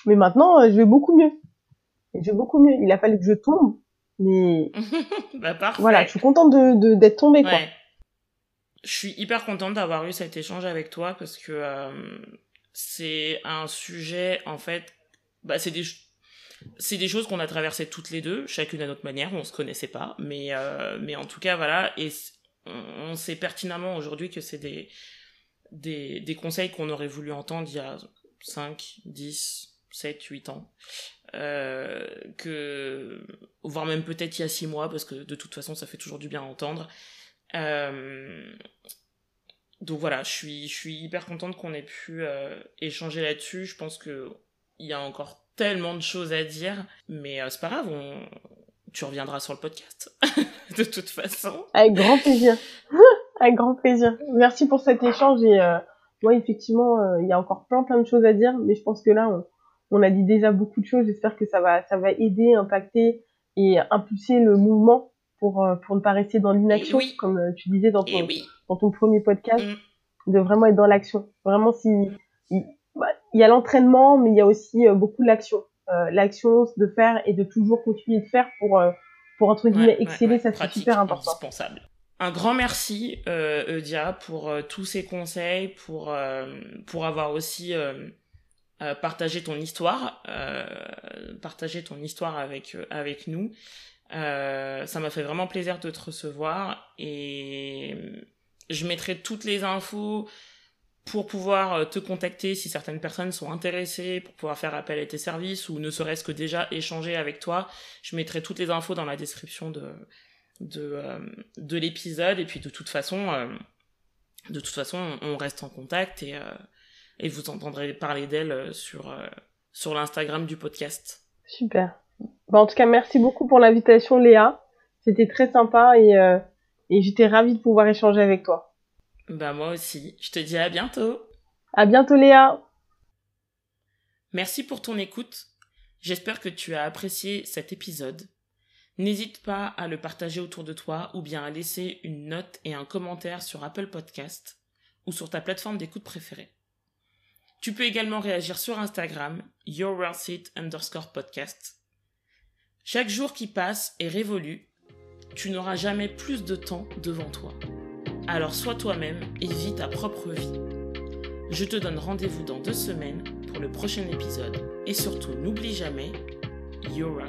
Mais maintenant, euh, je vais beaucoup mieux. je vais beaucoup mieux. Il a fallu que je tombe, mais bah, parfait. voilà, je suis contente de, d'être tombée, quoi je suis hyper contente d'avoir eu cet échange avec toi parce que euh, c'est un sujet en fait bah c'est des c'est des choses qu'on a traversées toutes les deux chacune à notre manière on se connaissait pas mais mais en tout cas voilà et on, sait pertinemment aujourd'hui que c'est des, des des conseils qu'on aurait voulu entendre il y a 5 10 7 8 ans euh, que voire même peut-être il y a 6 mois parce que de toute façon ça fait toujours du bien à entendre euh, donc voilà, je suis, je suis hyper contente qu'on ait pu euh, échanger là-dessus. Je pense que il y a encore tellement de choses à dire, mais euh, c'est pas grave, on... tu reviendras sur le podcast de toute façon. Avec grand plaisir, avec grand plaisir. Merci pour cet échange et ouais effectivement il y a encore plein plein de choses à dire, mais je pense que là on, on a dit déjà beaucoup de choses. J'espère que ça va ça va aider, impacter et impulser le mouvement pour, euh, pour ne pas rester dans l'inaction, comme euh, tu disais dans ton, dans ton premier podcast, mm. de vraiment être dans l'action. Vraiment, si il, bah, y a l'entraînement, mais il y a aussi euh, beaucoup l'action. l'action de faire et de toujours continuer de faire pour, pour entre guillemets, exceller, ça c'est super important. Indispensable. Un grand merci, euh, Eudia, pour tous ces conseils, pour, pour avoir aussi partagé ton histoire, partagé ton histoire avec, avec nous. Euh, ça m'a fait vraiment plaisir de te recevoir et je mettrai toutes les infos pour pouvoir euh, te contacter si certaines personnes sont intéressées, pour pouvoir faire appel à tes services ou ne serait-ce que déjà échanger avec toi. Je mettrai toutes les infos dans la description de, de, euh, de l'épisode et puis de toute façon, de toute façon, on reste en contact et, et vous entendrez parler d'elle sur, sur l'Instagram du podcast. Super. Bah, en tout cas, merci beaucoup pour l'invitation, Léa. C'était très sympa et, euh, et j'étais ravie de pouvoir échanger avec toi. Bah, moi aussi. Je te dis à bientôt. À bientôt, Léa. Merci pour ton écoute. J'espère que tu as apprécié cet épisode. N'hésite pas à le partager autour de toi ou bien à laisser une note et un commentaire sur Apple Podcast ou sur ta plateforme d'écoute préférée. Tu peux également réagir sur Instagram, YourWorldSeat underscore podcast chaque jour qui passe est révolu. Tu n'auras jamais plus de temps devant toi. Alors sois toi-même et vis ta propre vie. Je te donne rendez-vous dans deux semaines pour le prochain épisode. Et surtout, n'oublie jamais, You're.